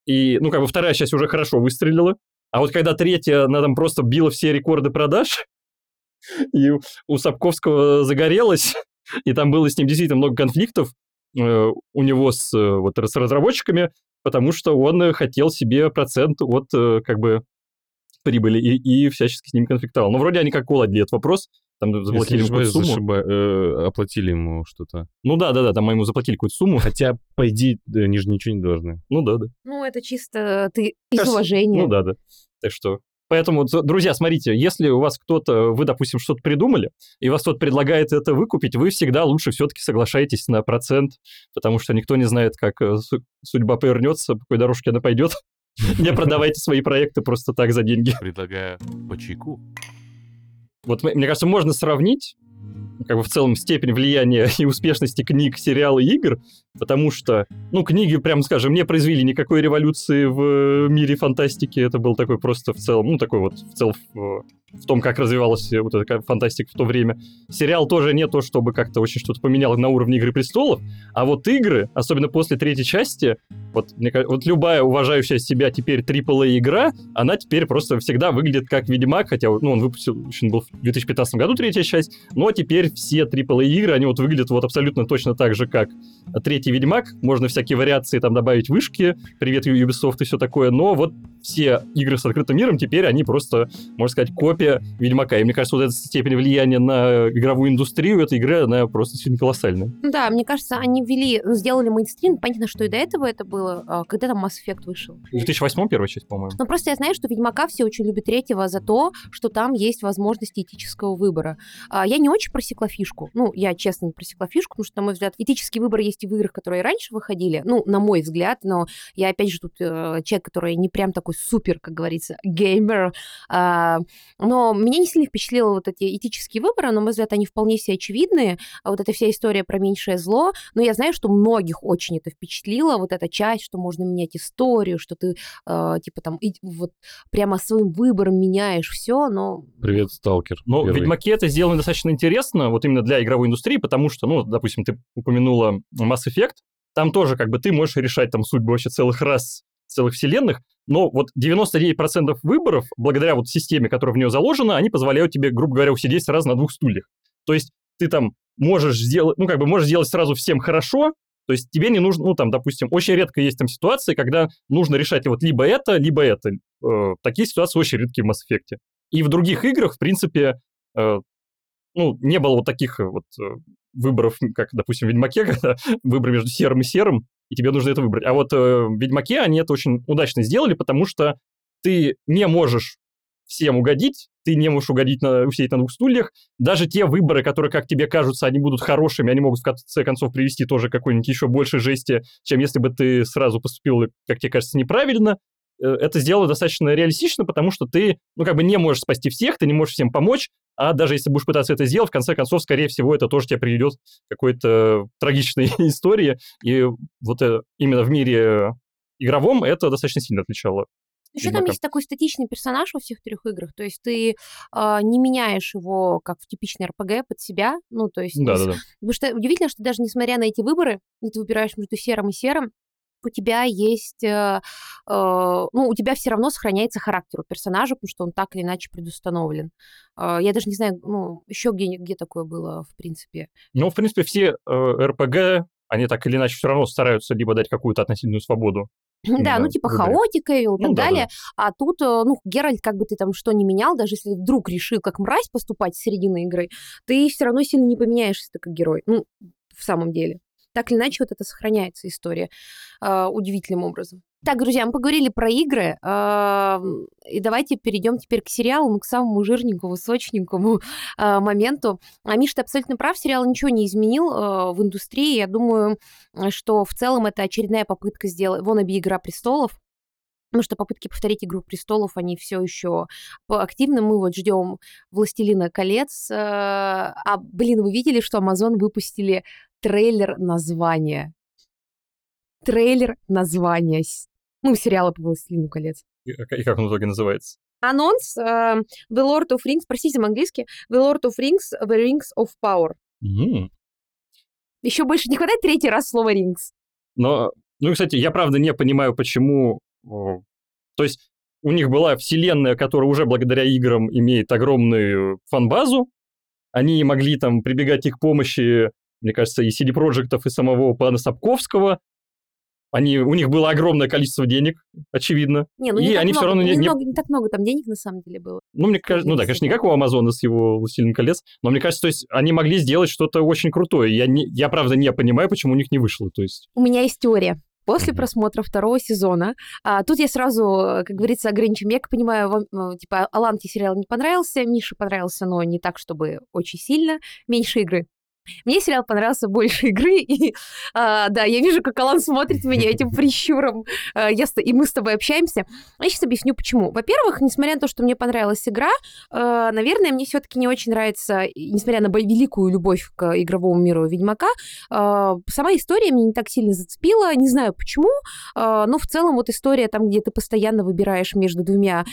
И, ну, как бы вторая часть уже хорошо выстрелила. А вот когда третья, она там просто била все рекорды продаж, и у Сапковского загорелось, и там было с ним действительно много конфликтов э, у него с, э, вот, с разработчиками, потому что он э, хотел себе процент от, как бы, прибыли и, и всячески с ними конфликтовал. Но вроде они как уладили этот вопрос, там заплатили ему какую-то сумму. зашиба- э, оплатили ему что-то. Ну да, да, да, там мы ему заплатили какую-то сумму. Хотя, по идее, они же ничего не должны. Ну да, да. Ну, это чисто ты из уважения. Ну да, да. Так что... Поэтому, друзья, смотрите, если у вас кто-то, вы, допустим, что-то придумали, и вас кто-то предлагает это выкупить, вы всегда лучше все-таки соглашаетесь на процент, потому что никто не знает, как э, су- судьба повернется, по какой дорожке она пойдет. Не продавайте свои проекты просто так за деньги. Предлагаю по чайку. Вот мне кажется, можно сравнить как бы в целом степень влияния и успешности книг, сериала и игр, потому что, ну, книги, прям скажем, не произвели никакой революции в мире фантастики, это был такой просто в целом, ну, такой вот в целом в, том, как развивалась вот эта ка- фантастика в то время. Сериал тоже не то, чтобы как-то очень что-то поменяло на уровне «Игры престолов», а вот игры, особенно после третьей части, вот, мне вот любая уважающая себя теперь AAA игра, она теперь просто всегда выглядит как Ведьмак, хотя ну, он выпустил, еще был в 2015 году третья часть, но теперь все AAA игры, они вот выглядят вот абсолютно точно так же, как третий Ведьмак. Можно всякие вариации там добавить вышки, привет Ubisoft и все такое, но вот все игры с открытым миром теперь они просто, можно сказать, копия Ведьмака. И мне кажется, вот эта степень влияния на игровую индустрию этой игры, она просто сильно колоссальная. Ну Да, мне кажется, они ввели, ну, сделали мейнстрим. Понятно, что и до этого это было. А Когда там Mass Effect вышел? В 2008 первая часть, по-моему. Но просто я знаю, что Ведьмака все очень любят третьего за то, что там есть возможность этического выбора. А, Я не очень просекла фишку. Ну, я честно не просекла фишку, потому что, на мой взгляд, этический выбор есть и в играх, которые раньше выходили. Ну, на мой взгляд, но я, опять же, тут э, человек, который не прям такой супер, как говорится, геймер. А, но меня не сильно впечатлило вот эти этические выборы. На мой взгляд, они вполне себе очевидные. А Вот эта вся история про меньшее зло. Но я знаю, что многих очень это впечатлило. Вот эта часть, что можно менять историю, что ты, э, типа, там, и вот прямо своим выбором меняешь все, но... Привет, сталкер. Но в первый. Ведьмаке это сделано достаточно интересно, вот именно для игровой индустрии, потому что, ну, допустим, ты упомянула Mass Effect, там тоже как бы ты можешь решать там судьбы вообще целых рас, целых вселенных, но вот 99% выборов, благодаря вот системе, которая в нее заложена, они позволяют тебе, грубо говоря, усидеть сразу на двух стульях. То есть ты там можешь сделать, ну, как бы можешь сделать сразу всем хорошо, то есть тебе не нужно, ну, там, допустим, очень редко есть там ситуации, когда нужно решать вот либо это, либо это. Э, такие ситуации очень редкие в Mass Effect. И в других играх, в принципе, э, ну, не было вот таких э, вот э, выборов, как, допустим, в Ведьмаке, когда выбор между серым и серым, и тебе нужно это выбрать. А вот э, в Ведьмаке они это очень удачно сделали, потому что ты не можешь всем угодить, ты не можешь угодить на, усидеть на двух стульях. Даже те выборы, которые, как тебе кажутся, они будут хорошими, они могут в конце концов привести тоже какой-нибудь еще большей жести, чем если бы ты сразу поступил, как тебе кажется, неправильно. Э, Это сделано достаточно реалистично, потому что ты, ну, как бы не можешь спасти всех, ты не можешь всем помочь, а даже если будешь пытаться это сделать, в конце концов, скорее всего, это тоже тебя приведет к какой-то трагичной истории. И вот э, именно в мире игровом это достаточно сильно отличало. Еще там есть такой статичный персонаж во всех трех играх, то есть ты а, не меняешь его, как в типичной РПГ, под себя, ну, то есть... Да-да-да. Потому что удивительно, что даже несмотря на эти выборы, где ты выбираешь между серым и серым, у тебя есть, э, э, ну, у тебя все равно сохраняется характер у персонажа, потому что он так или иначе предустановлен. Э, я даже не знаю, ну, еще где, где такое было, в принципе. Ну, в принципе, все э, РПГ, они так или иначе все равно стараются либо дать какую-то относительную свободу. Да, ну, Да, типа хаотика и так Ну, да, далее. А тут, э, ну, Геральт, как бы ты там что ни менял, даже если вдруг решил как мразь поступать с середины игры, ты все равно сильно не поменяешься ты как герой. Ну, в самом деле. Так или иначе, вот это сохраняется история э, удивительным образом. Так, друзья, мы поговорили про игры, э, и давайте перейдем теперь к сериалу, к самому жирненькому, сочненькому э, моменту. А Миша, ты абсолютно прав, сериал ничего не изменил э, в индустрии. Я думаю, что в целом это очередная попытка сделать... Вон «Игра престолов», Потому что попытки повторить «Игру престолов», они все еще активны. Мы вот ждем «Властелина колец». А, блин, вы видели, что Amazon выпустили трейлер названия? Трейлер названия. Ну, сериала по «Властелину колец». И, и как он в итоге называется? Анонс uh, The Lord of Rings, простите, английский, The Lord of Rings, The Rings of Power. Mm. Еще больше не хватает третий раз слова Rings. Но, ну, кстати, я правда не понимаю, почему то есть у них была вселенная, которая уже благодаря играм имеет огромную фан-базу. Они могли там прибегать их помощи, мне кажется, и CD Проектов, и самого пана Сапковского. Они, у них было огромное количество денег, очевидно. Не, ну и не они много, все равно не, не. Много, не так много там денег на самом деле было. Ну, мне кажется, ну да, конечно, не как у Амазона с его «Властелин колец», но мне кажется, то есть они могли сделать что-то очень крутое. Я, не, я правда не понимаю, почему у них не вышло. То есть... У меня есть теория. После mm-hmm. просмотра второго сезона, а, тут я сразу, как говорится, ограничим. Я понимаю, вам, ну, типа, Аланте сериал не понравился, Мише понравился, но не так, чтобы очень сильно. Меньше игры. Мне сериал понравился больше игры, и а, да, я вижу, как Алан смотрит меня этим прищуром, а, я, и мы с тобой общаемся. Я сейчас объясню, почему. Во-первых, несмотря на то, что мне понравилась игра, а, наверное, мне все-таки не очень нравится, несмотря на великую любовь к игровому миру Ведьмака, а, сама история меня не так сильно зацепила, не знаю почему, а, но в целом вот история там, где ты постоянно выбираешь между двумя,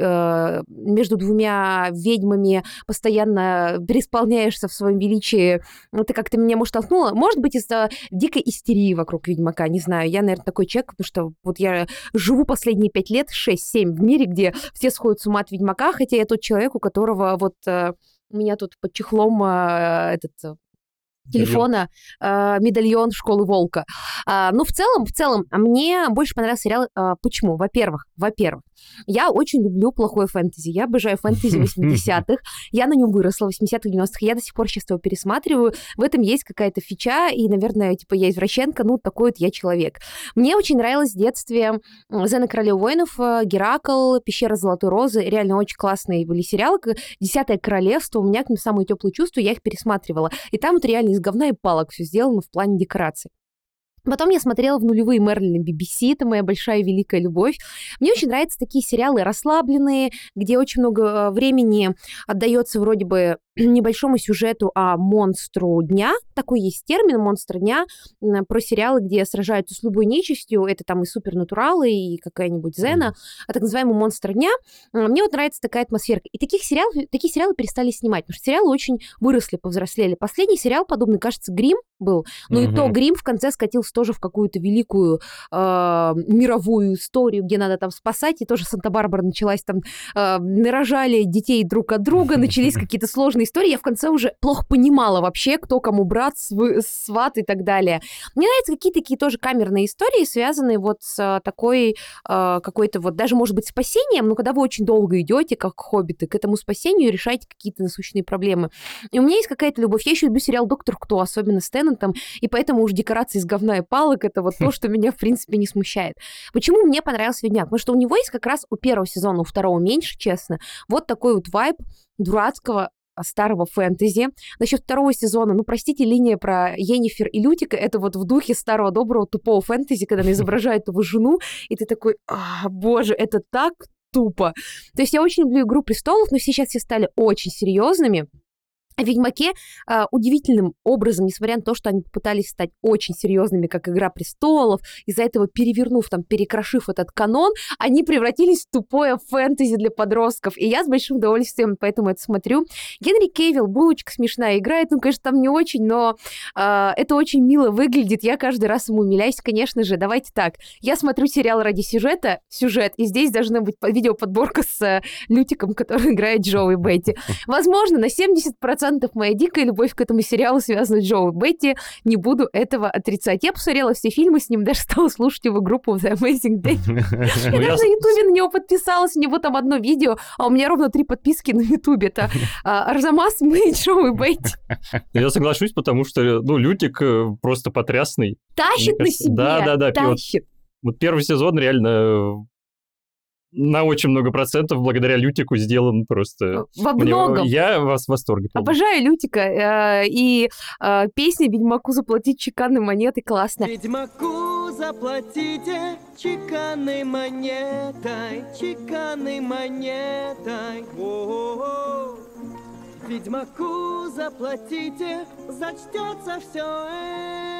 а, между двумя ведьмами, постоянно преисполняешься в своем величии это как-то меня, может, толкнуло. Может быть, из-за дикой истерии вокруг Ведьмака, не знаю. Я, наверное, такой человек, потому что вот я живу последние пять лет, 6-7 в мире, где все сходят с ума от Ведьмака, хотя я тот человек, у которого вот э, меня тут под чехлом э, этот э, телефона э, медальон школы волка. Э, ну, в целом, в целом, мне больше понравился сериал. Э, почему? Во-первых, во-первых, я очень люблю плохое фэнтези. Я обожаю фэнтези 80-х. Я на нем выросла в 80-х, 90-х. Я до сих пор сейчас его пересматриваю. В этом есть какая-то фича, и, наверное, типа, я извращенка, ну, такой вот я человек. Мне очень нравилось в детстве Зена Королева воинов, э, Геракл, Пещера Золотой Розы. Реально очень классные были сериалы. Десятое королевство. У меня к ним самые теплые чувства, я их пересматривала. И там вот реально из говна и палок все сделано в плане декораций. Потом я смотрела в нулевые Мерлин BBC, это моя большая великая любовь. Мне очень нравятся такие сериалы расслабленные, где очень много э, времени отдается вроде бы небольшому сюжету о монстру дня. Такой есть термин монстр дня про сериалы, где сражаются с любой нечистью. Это там и супернатуралы, и какая-нибудь Зена, а так называемый монстр дня. Мне вот нравится такая атмосфера. И таких сериалов, такие сериалы перестали снимать, потому что сериалы очень выросли, повзрослели. Последний сериал подобный, кажется, Грим был, но угу. и то Грим в конце скатился тоже в какую-то великую э, мировую историю, где надо там спасать, и тоже Санта-Барбара началась там, э, нарожали детей друг от друга, начались какие-то сложные истории, я в конце уже плохо понимала вообще, кто кому брат, сват и так далее. Мне нравятся какие-то такие тоже камерные истории, связанные вот с такой э, какой-то вот, даже, может быть, спасением, но когда вы очень долго идете, как хоббиты, к этому спасению решаете какие-то насущные проблемы. И у меня есть какая-то любовь. Я еще люблю сериал «Доктор Кто», особенно с Теннантом, и поэтому уж декорации из говна и палок — это вот то, что меня, в принципе, не смущает. Почему мне понравился «Ведьмак»? Потому что у него есть как раз у первого сезона, у второго меньше, честно, вот такой вот вайб дурацкого старого фэнтези. Насчет второго сезона, ну, простите, линия про Енифер и Лютика, это вот в духе старого доброго тупого фэнтези, когда она изображает его жену, и ты такой, а, боже, это так тупо. То есть я очень люблю «Игру престолов», но сейчас все стали очень серьезными, в Ведьмаке э, удивительным образом, несмотря на то, что они попытались стать очень серьезными, как Игра престолов, из-за этого перевернув, там, перекрошив этот канон, они превратились в тупое фэнтези для подростков. И я с большим удовольствием поэтому это смотрю. Генри Кейвилл, булочка смешная, играет, ну, конечно, там не очень, но э, это очень мило выглядит. Я каждый раз ему умиляюсь, конечно же. Давайте так. Я смотрю сериал ради сюжета, сюжет, и здесь должна быть видеоподборка с э, Лютиком, который играет Джоуи Бетти. Возможно, на 70% процентов моя дикая любовь к этому сериалу связана с Джоу Бетти. Не буду этого отрицать. Я посмотрела все фильмы с ним, даже стала слушать его группу The Amazing Day. Я даже на Ютубе на него подписалась, у него там одно видео, а у меня ровно три подписки на Ютубе. Это а, Арзамас, мы и Джоу Бетти. Я соглашусь, потому что, ну, Лютик э, просто потрясный. Тащит на себе. Да, да, да. Тащит. Вот первый сезон реально на очень много процентов благодаря Лютику сделан просто. Во многом. Мне, я вас в восторге. Помню. Обожаю Лютика. Э, и э, песня «Ведьмаку заплатить чеканной монеты» классная. Ведьмаку заплатите чеканной монетой, чеканной монетой. О-о-о. Ведьмаку заплатите, зачтется все это.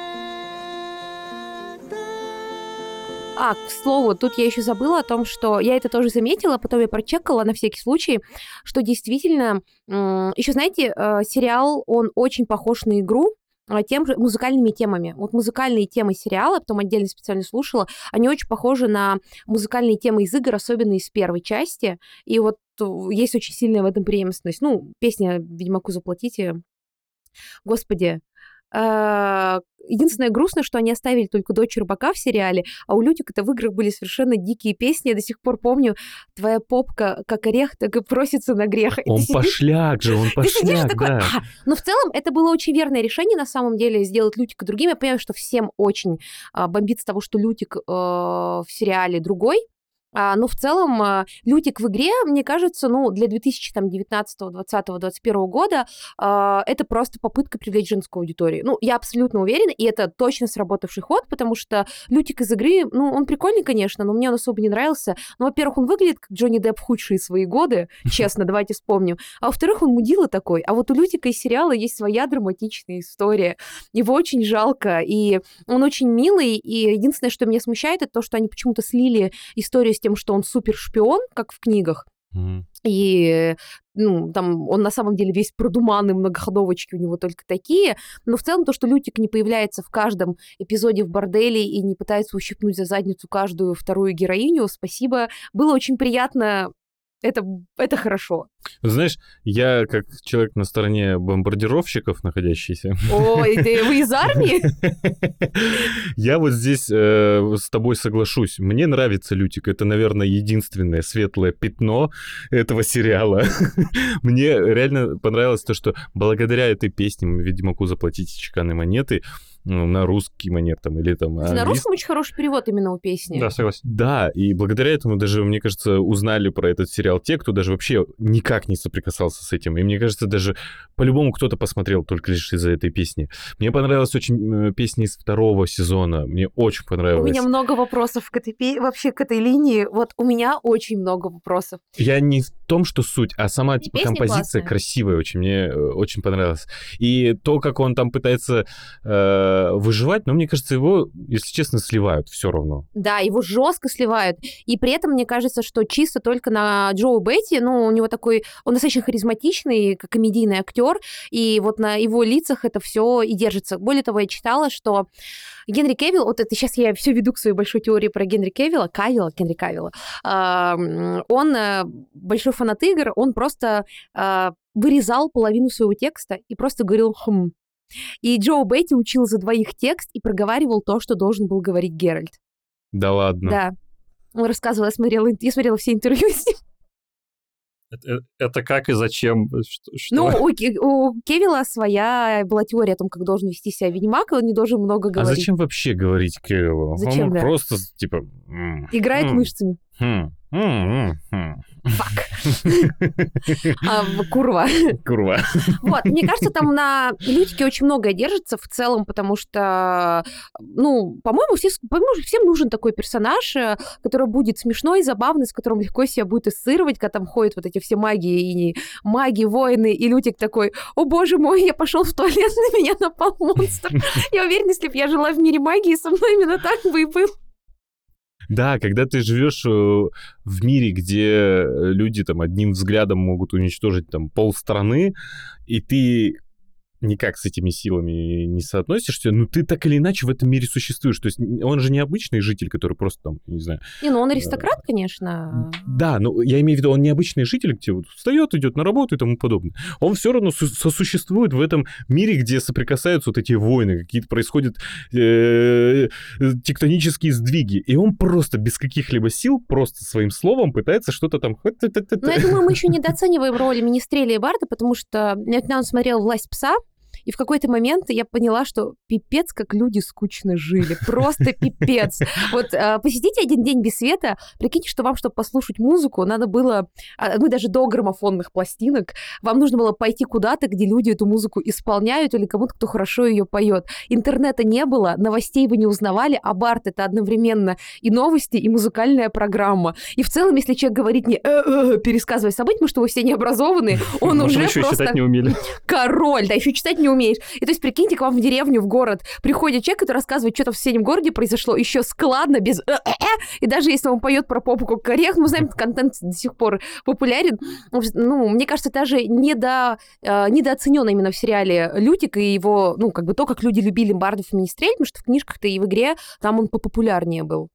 А, к слову, тут я еще забыла о том, что я это тоже заметила, потом я прочекала на всякий случай, что действительно, еще знаете, э, сериал, он очень похож на игру, а, тем же музыкальными темами. Вот музыкальные темы сериала, потом отдельно специально слушала, они очень похожи на музыкальные темы из игр, особенно из первой части. И вот э, есть очень сильная в этом преемственность. Ну, песня «Ведьмаку заплатите». Господи, единственное грустное, что они оставили только дочь рыбака в сериале, а у Лютик это в играх были совершенно дикие песни. Я до сих пор помню, твоя попка как орех, так и просится на грех. Он сидишь, пошляк же, он пошляк, такой, да. А! Но в целом это было очень верное решение, на самом деле, сделать Лютика другим. Я понимаю, что всем очень а, бомбит с того, что Лютик э, в сериале другой, а, но в целом а, Лютик в игре, мне кажется, ну, для 2019, 2020, 2021 года а, это просто попытка привлечь женскую аудиторию. Ну, я абсолютно уверена, и это точно сработавший ход, потому что Лютик из игры, ну, он прикольный, конечно, но мне он особо не нравился. Ну, во-первых, он выглядит как Джонни Депп худшие свои годы, честно, давайте вспомним. А во-вторых, он мудила такой. А вот у Лютика из сериала есть своя драматичная история. Его очень жалко, и он очень милый, и единственное, что меня смущает, это то, что они почему-то слили историю с тем, что он супер шпион, как в книгах. Mm-hmm. И ну, там он на самом деле весь продуманный, многоходовочки у него только такие. Но в целом то, что Лютик не появляется в каждом эпизоде в борделе и не пытается ущипнуть за задницу каждую вторую героиню, спасибо. Было очень приятно это, это хорошо. Знаешь, я как человек на стороне бомбардировщиков находящийся. Ой, ты вы из армии? Я вот здесь э, с тобой соглашусь. Мне нравится Лютик. Это, наверное, единственное светлое пятно этого сериала. Мне реально понравилось то, что благодаря этой песне мы Ведьмаку заплатить чеканные монеты ну, на русский манер там или там... На русском очень хороший перевод именно у песни. Да, согласен. Да, и благодаря этому даже, мне кажется, узнали про этот сериал те, кто даже вообще никак не соприкасался с этим. И мне кажется, даже по-любому кто-то посмотрел только лишь из-за этой песни. Мне понравилась очень песня из второго сезона. Мне очень понравилось. У меня много вопросов к этой вообще к этой линии. Вот у меня очень много вопросов. Я не в том, что суть, а сама и типа композиция классная. красивая очень. Мне э, очень понравилось. И то, как он там пытается э, Э, выживать, но мне кажется, его, если честно, сливают все равно. Да, его жестко сливают. И при этом мне кажется, что чисто только на Джоу Бетти, ну, у него такой, он достаточно харизматичный, как комедийный актер, и вот на его лицах это все и держится. Более того, я читала, что Генри Кевилл, вот это сейчас я все веду к своей большой теории про Генри Кевилла, Кавилла, Генри Кавилла, он э, большой фанат игр, он просто э, вырезал половину своего текста и просто говорил «хм», и Джо Бетти учил за двоих текст и проговаривал то, что должен был говорить Геральт. Да ладно? Да. Он рассказывал, я смотрела, я смотрела все интервью с ним. Это, э, это как и зачем? Что, что? Ну, у, у Кевилла своя была теория о том, как должен вести себя ведьмак, и он не должен много говорить. А зачем вообще говорить Кевиллу? Зачем, он да? просто, типа... Играет мышцами. Хм. Фак. а, курва. Курва. Вот, мне кажется, там на Лютике очень многое держится в целом, потому что, ну, по-моему, все, по-моему, всем нужен такой персонаж, э, который будет смешной, забавный, с которым легко себя будет ассоциировать, когда там ходят вот эти все маги и маги, воины, и Лютик такой, о боже мой, я пошел в туалет, на меня напал монстр. Я уверена, если бы я жила в мире магии, со мной именно так бы и был. Да, когда ты живешь э, в мире, где люди там одним взглядом могут уничтожить там пол страны, и ты никак с этими силами не соотносишься, но ты так или иначе в этом мире существуешь. То есть он же не обычный житель, который просто там, не знаю... Не, ну он аристократ, конечно. Да, но я имею в виду, он не обычный житель, где вот встает, идет на работу и тому подобное. Он все равно сосуществует в этом мире, где соприкасаются вот эти войны, какие-то происходят э, тектонические сдвиги. И он просто без каких-либо сил, просто своим словом пытается что-то там... Ну, я думаю, мы еще недооцениваем роль Министреля и Барда, потому что я недавно смотрела «Власть пса», И в какой-то момент я поняла, что пипец, как люди скучно жили. Просто пипец. Вот э, посидите один день без света, прикиньте, что вам, чтобы послушать музыку, надо было... а, Мы даже до граммофонных пластинок. Вам нужно было пойти куда-то, где люди эту музыку исполняют или кому-то, кто хорошо ее поет. Интернета не было, новостей вы не узнавали, а Барт это одновременно и новости, и музыкальная программа. И в целом, если человек говорит не «э-э», пересказывая события, потому что вы все необразованные, он уже просто читать не умели. король, да, еще читать не умеешь. И то есть, прикиньте, к вам в деревню, в город приходит человек, который рассказывает, что-то в соседнем городе произошло, еще складно, без и даже если он поет про попу как орех, мы знаем, контент до сих пор популярен. Ну, мне кажется, даже недо, э, недооценено именно в сериале Лютик и его, ну, как бы то, как люди любили Бардов и Министрель, потому что в книжках-то и в игре там он популярнее был.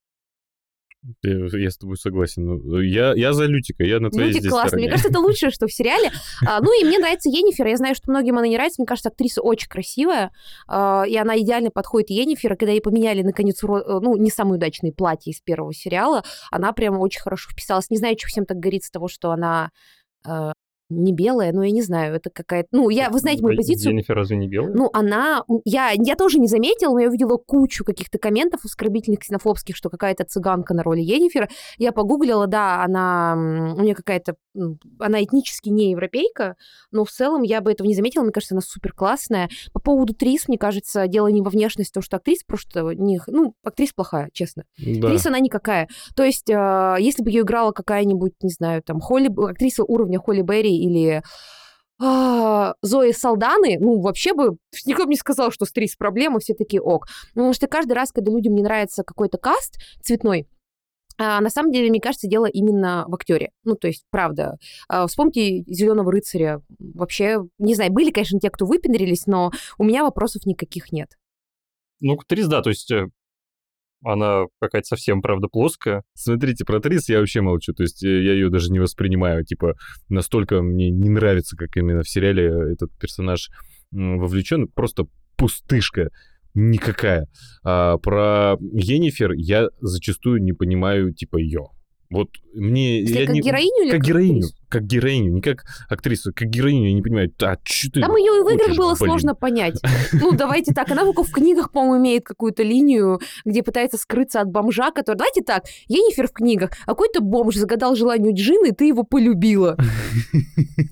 Я, с тобой согласен. Ну, Я, я за Лютика, я на твоей Лютик здесь классный. стороне. Мне кажется, это лучшее, что в сериале. А, ну и мне нравится Енифер. Я знаю, что многим она не нравится. Мне кажется, актриса очень красивая. а, и она идеально подходит Енифер. Когда ей поменяли, наконец, ро- ну, не самые удачные платья из первого сериала, она прям очень хорошо вписалась. Не знаю, что всем так горит с того, что она э, не белая, но я не знаю, это какая-то... Ну, я, вы знаете мою позицию. Дженнифер разве не белая? Ну, она... Я, я тоже не заметила, но я увидела кучу каких-то комментов оскорбительных, ксенофобских, что какая-то цыганка на роли Енифера. Я погуглила, да, она... У нее какая-то... Она этнически не европейка, но в целом я бы этого не заметила. Мне кажется, она супер классная. По поводу Трис, мне кажется, дело не во внешности, потому что актриса просто... Не... Ну, актриса плохая, честно. Да. Актриса она никакая. То есть, э, если бы ее играла какая-нибудь, не знаю, там, Холли, актриса уровня Холли Берри или а, Зои Салданы, ну, вообще бы никто бы не сказал, что стрис проблема, все такие ок. Потому что каждый раз, когда людям не нравится какой-то каст цветной, а, на самом деле, мне кажется, дело именно в актере. Ну, то есть, правда. А, Вспомните Зеленого рыцаря. Вообще, не знаю, были, конечно, те, кто выпендрились, но у меня вопросов никаких нет. Ну, Трис, да, то есть э, она какая-то совсем, правда, плоская. Смотрите, про Трис я вообще молчу. То есть э, я ее даже не воспринимаю. Типа, настолько мне не нравится, как именно в сериале этот персонаж вовлечен. Просто пустышка никакая. А про Енифер я зачастую не понимаю, типа, ее. Вот мне... Если я как не- героиню или Как героиню. Как героиню, не как актрису. Как героиню я не понимаю. А что ты Там ее и в играх хочешь, было блин? сложно понять. Ну, давайте так. Она только в книгах, по-моему, имеет какую-то линию, где пытается скрыться от бомжа, который... Давайте так. Енифер в книгах. А какой-то бомж загадал желание Джины, и ты его полюбила.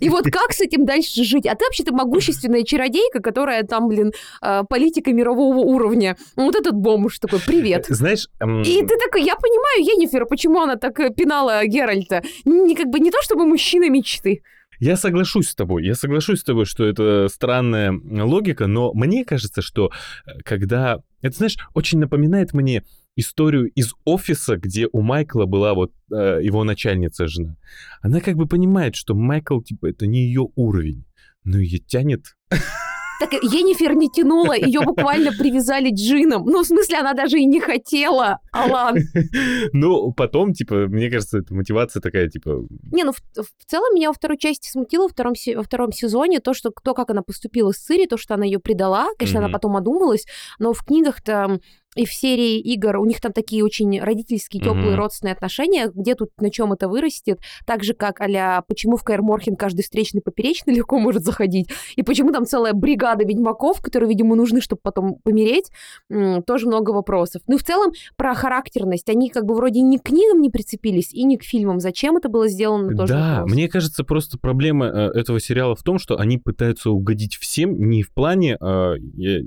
И вот как с этим дальше жить? А ты вообще-то могущественная чародейка, которая там, блин, э, политика мирового уровня. Ну, Вот этот бомж такой, привет. Знаешь... м, И ты такой, я понимаю Енифера, почему она так э, пинала Геральта. Не, как бы не то, чтобы мужчина мечты. Я соглашусь с тобой. Я соглашусь с тобой, что это странная логика, но мне кажется, что э, когда... Это, знаешь, очень напоминает мне историю из офиса, где у Майкла была вот э, его начальница жена. Она как бы понимает, что Майкл, типа, это не ее уровень, но ее тянет. Так Енифер не тянула, ее буквально привязали джином. Ну, в смысле, она даже и не хотела, Алан. Но потом, типа, мне кажется, это мотивация такая, типа, Не, ну в, в целом меня во второй части смутило во втором, во втором сезоне то, что то, как она поступила с Цири, то, что она ее предала. Конечно, она потом одумалась, но в книгах-то и в серии игр у них там такие очень родительские, теплые, Мгм. родственные отношения. Где тут на чем это вырастет? Так же, как а почему в Морхен каждый встречный поперечный легко может заходить, и почему там целая бригада ведьмаков, которые, видимо, нужны, чтобы потом помереть, тоже много вопросов. Ну и в целом про характерность. Они как бы вроде ни к книгам не прицепились, и ни к фильмам. Зачем это было сделано, тоже Да, вопрос. мне кажется, просто проблема э, этого сериала в том, что они пытаются угодить всем не в плане я, э,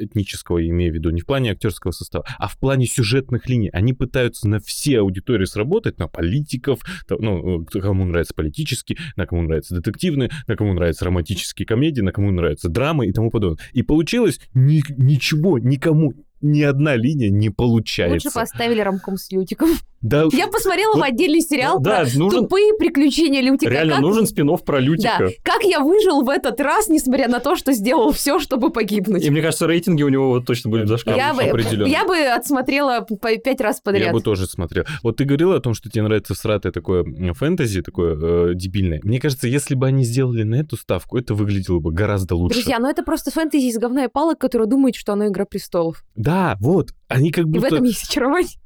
этнического, имею в виду, не в плане актерского состава, а в плане сюжетных линий. Они пытаются на все аудитории сработать, на политиков, ну, кому нравится политический, на кому нравится детективные, на кому нравятся романтические комедии, на кому нравятся драмы и тому подобное. И получилось ни- ничего, никому, ни одна линия не получается. Лучше поставили рамком с Лютиком. Да, Я посмотрела Вот, в отдельный сериал да, про нужен, тупые приключения Лютика. реально Как- нужен спин про Лютика. Да, как я выжил в этот раз, несмотря на то, что сделал все, чтобы погибнуть. И мне кажется, рейтинги у него вот точно будут зашкаливать. Определенно. я бы отсмотрела по пять раз подряд. Я бы тоже смотрел. Вот ты говорила о том, что тебе нравится всратое такое фэнтези, такое э, дебильное. Мне кажется, если бы они сделали на эту ставку, это выглядело бы гораздо лучше. Друзья, ну это просто фэнтези из говна и палок, которые думают, что оно Игра Престолов. Да, вот. Они как И в будто... этом есть очарование.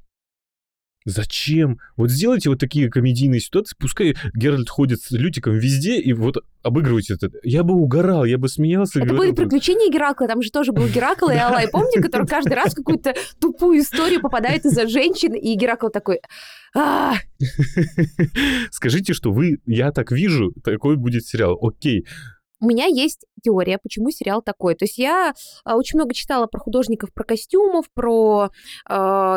Зачем? Вот сделайте вот такие комедийные ситуации, пускай Геральт ходит с Лютиком везде и вот обыгрывайте это. Я бы угорал, я бы смеялся. Это говорил были бы, приключения Геракла, там же тоже был Геракл и Алай. Помните, который каждый раз в какую-то тупую историю попадает из-за женщин, и Геракл такой... «А, Скажите, что вы, я так вижу, такой будет сериал. Окей. У меня есть теория, почему сериал такой. То есть я а, очень много читала про художников, про костюмов, про э,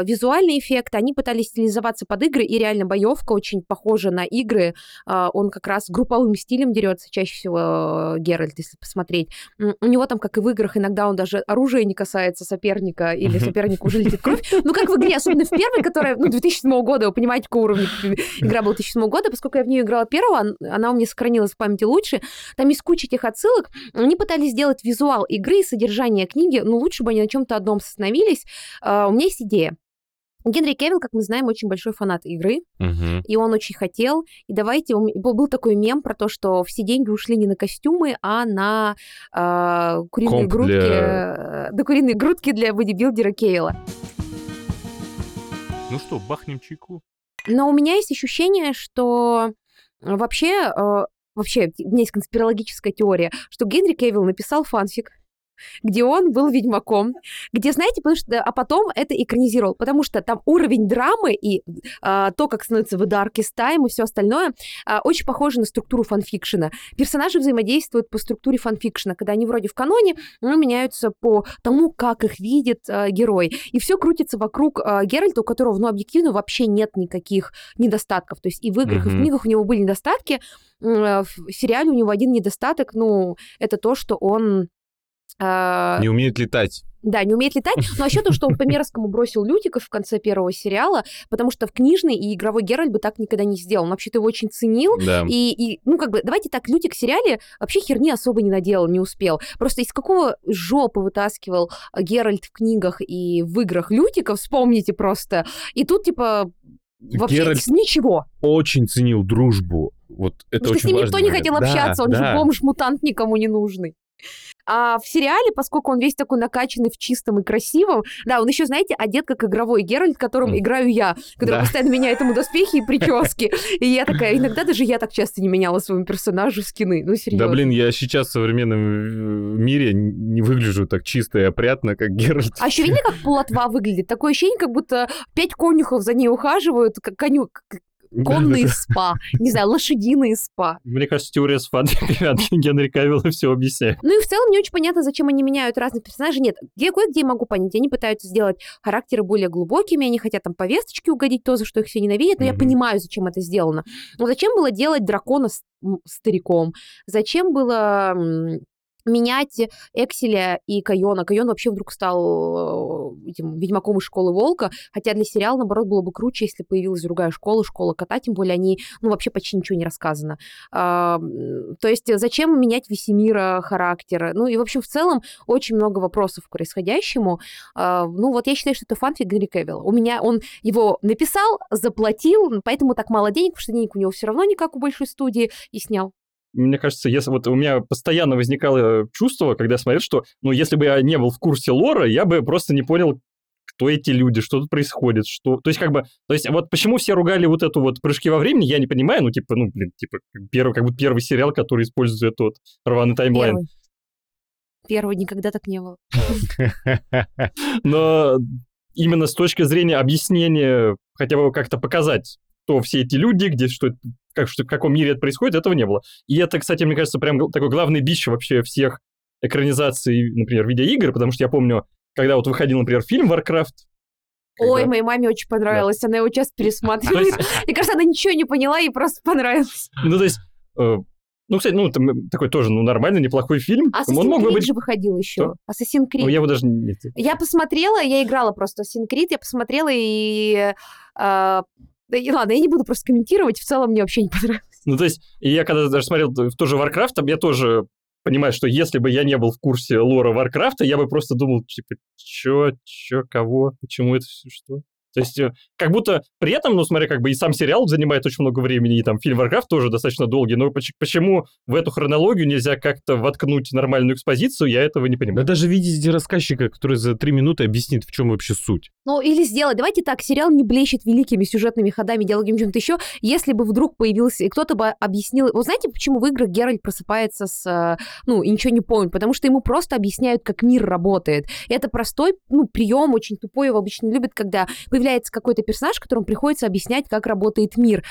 визуальные эффекты. Они пытались стилизоваться под игры, и реально боевка очень похожа на игры. А, он как раз групповым стилем дерется чаще всего э, Геральт, если посмотреть. У него там, как и в играх, иногда он даже оружие не касается соперника, или Мгм. сопернику уже летит кровь. Ну, как в игре, особенно в первой, которая, ну, 2007 года, вы понимаете, какого уровня игра была 2007 года, поскольку я в нее играла первого, он- она у меня сохранилась в памяти лучше. Там есть куча этих отсылок. Они пытались сделать визуал игры и содержание книги, но лучше бы они на чем-то одном остановились. А, У меня есть идея. Генри Кевилл, как мы знаем, очень большой фанат игры, Мгм. и он очень хотел. И давайте, был такой мем про то, что все деньги ушли не на костюмы, а на а, куриные Комп грудки, для- э, да, куриные грудки для бодибилдера Кейла. Ну что, бахнем чайку? Но у меня есть ощущение, что э, вообще, э, вообще у меня есть конспирологическая теория, что Генри Кевилл написал фанфик, где он был ведьмаком, где, знаете, потому что, а потом это экранизировал, потому что там уровень драмы и а, то, как становится в Darkest Time и все остальное, а, очень похоже на структуру фанфикшена. Персонажи взаимодействуют по структуре фанфикшена, когда они вроде в каноне, но меняются по тому, как их видит а, герой. И все крутится вокруг а, Геральта, у которого, ну, объективно вообще нет никаких недостатков. То есть и в играх, и в книгах у него были недостатки. А, В сериале у него один недостаток, ну, это то, что он... а, Не умеет летать. да, не умеет летать, но еще то, что он по мерзкому бросил Лютиков в конце первого сериала, потому что в книжный и игровой Геральт бы так никогда не сделал. Он вообще-то его очень ценил, Да. и, и, ну, как бы, давайте так, Лютик в сериале вообще херни особо не наделал, не успел. Просто из какого жопы вытаскивал Геральт в книгах и в играх Лютика, вспомните просто. И тут, типа, вообще Геральт ничего. Очень ценил дружбу. Вот это Потому что с очень ним важный никто не хотел Да, общаться, он да. же бомж-мутант никому не нужный. А в сериале, поскольку он весь такой накачанный в чистом и красивом, да, он еще, знаете, одет как игровой Геральт, которым М. играю я, который Да. постоянно меняет ему доспехи и прически. И я такая, иногда даже я так часто не меняла своему персонажу скины. Ну, серьезно. Да, блин, я сейчас в современном э, мире не выгляжу так чисто и опрятно, как Геральт. А еще видели, как полотва выглядит? Такое ощущение, как будто пять конюхов за ней ухаживают, как коню... Конные спа, не знаю, лошадиные спа. Мне кажется, теория с фанфиками от Генри Кавилла все объясняет. Ну и в целом не очень понятно, зачем они меняют разных персонажей. Нет, где кое-где могу понять. Они пытаются сделать характеры более глубокими, они хотят там повесточки угодить, то, за что их все ненавидят, но я понимаю, зачем это сделано. Но зачем было делать дракона стариком? Зачем было менять Экселя и Кайона. Кайон вообще вдруг стал э, этим ведьмаком из школы Волка, хотя для сериала, наоборот, было бы круче, если появилась другая школа, школа кота, тем более они, ну, вообще почти ничего не рассказано. А, то есть зачем менять Весемира характера? Ну, и, в общем, в целом очень много вопросов к происходящему. А, ну, вот я считаю, что это фанфик Генри Кевилла. У меня он его написал, заплатил, поэтому так мало денег, потому что денег у него все равно не как у большой студии, и снял. Мне кажется, если вот у меня постоянно возникало чувство, когда я смотрел, что, ну, если бы я не был в курсе лора, я бы просто не понял, кто эти люди, что тут происходит, что... То есть, как бы, то есть, вот почему все ругали вот эту вот прыжки во времени, я не понимаю, ну, типа, ну, блин, типа, первый, как будто первый сериал, который использует этот вот рваный таймлайн. Первый. Первый никогда так не было. Но именно с точки зрения объяснения, хотя бы как-то показать, кто все эти люди, где что, как, что, в каком мире это происходит, этого не было. И это, кстати, мне кажется, прям такой главный бич вообще всех экранизаций, например, видеоигр, потому что я помню, когда вот выходил, например, фильм Warcraft, Ой, когда- моей маме очень понравилось, она его то пересматривает. Мне кажется, она ничего не поняла, ей просто понравилось. ну, то есть, э, ну, кстати, ну, там такой тоже, ну, нормальный, неплохой фильм. Assassin's Он мог бы Creed быть... же выходил еще. Assassin's Ну, Creed. я его даже не... Я посмотрела, я играла просто Assassin's Creed, я посмотрела и... а, да и ладно, я не буду просто комментировать, в целом мне вообще не понравилось. Ну, то есть, я когда даже смотрел в тоже Warcraft, там я тоже понимаю, что если бы я не был в курсе лора Варкрафта, я бы просто думал, типа, чё, чё, кого, почему это все, что? То есть, э, как будто при этом, ну, смотря, как бы и сам сериал занимает очень много времени, и там фильм Warcraft тоже достаточно долгий, но поч- почему в эту хронологию нельзя как-то воткнуть нормальную экспозицию, я этого не Да понимаю. даже видите рассказчика, который за три минуты объяснит, в чем вообще суть. Ну, или сделать, давайте так, сериал не блещет великими сюжетными ходами, диалогами, чем-то еще, если бы вдруг появился, и кто-то бы объяснил... Вы знаете, почему в играх Геральт просыпается с... э, Ну, и ничего не помнит? Потому что ему просто объясняют, как мир работает. И это простой, ну, прием, очень тупой, его обычно любят, когда появляется какой-то персонаж, которому приходится объяснять, как работает мир.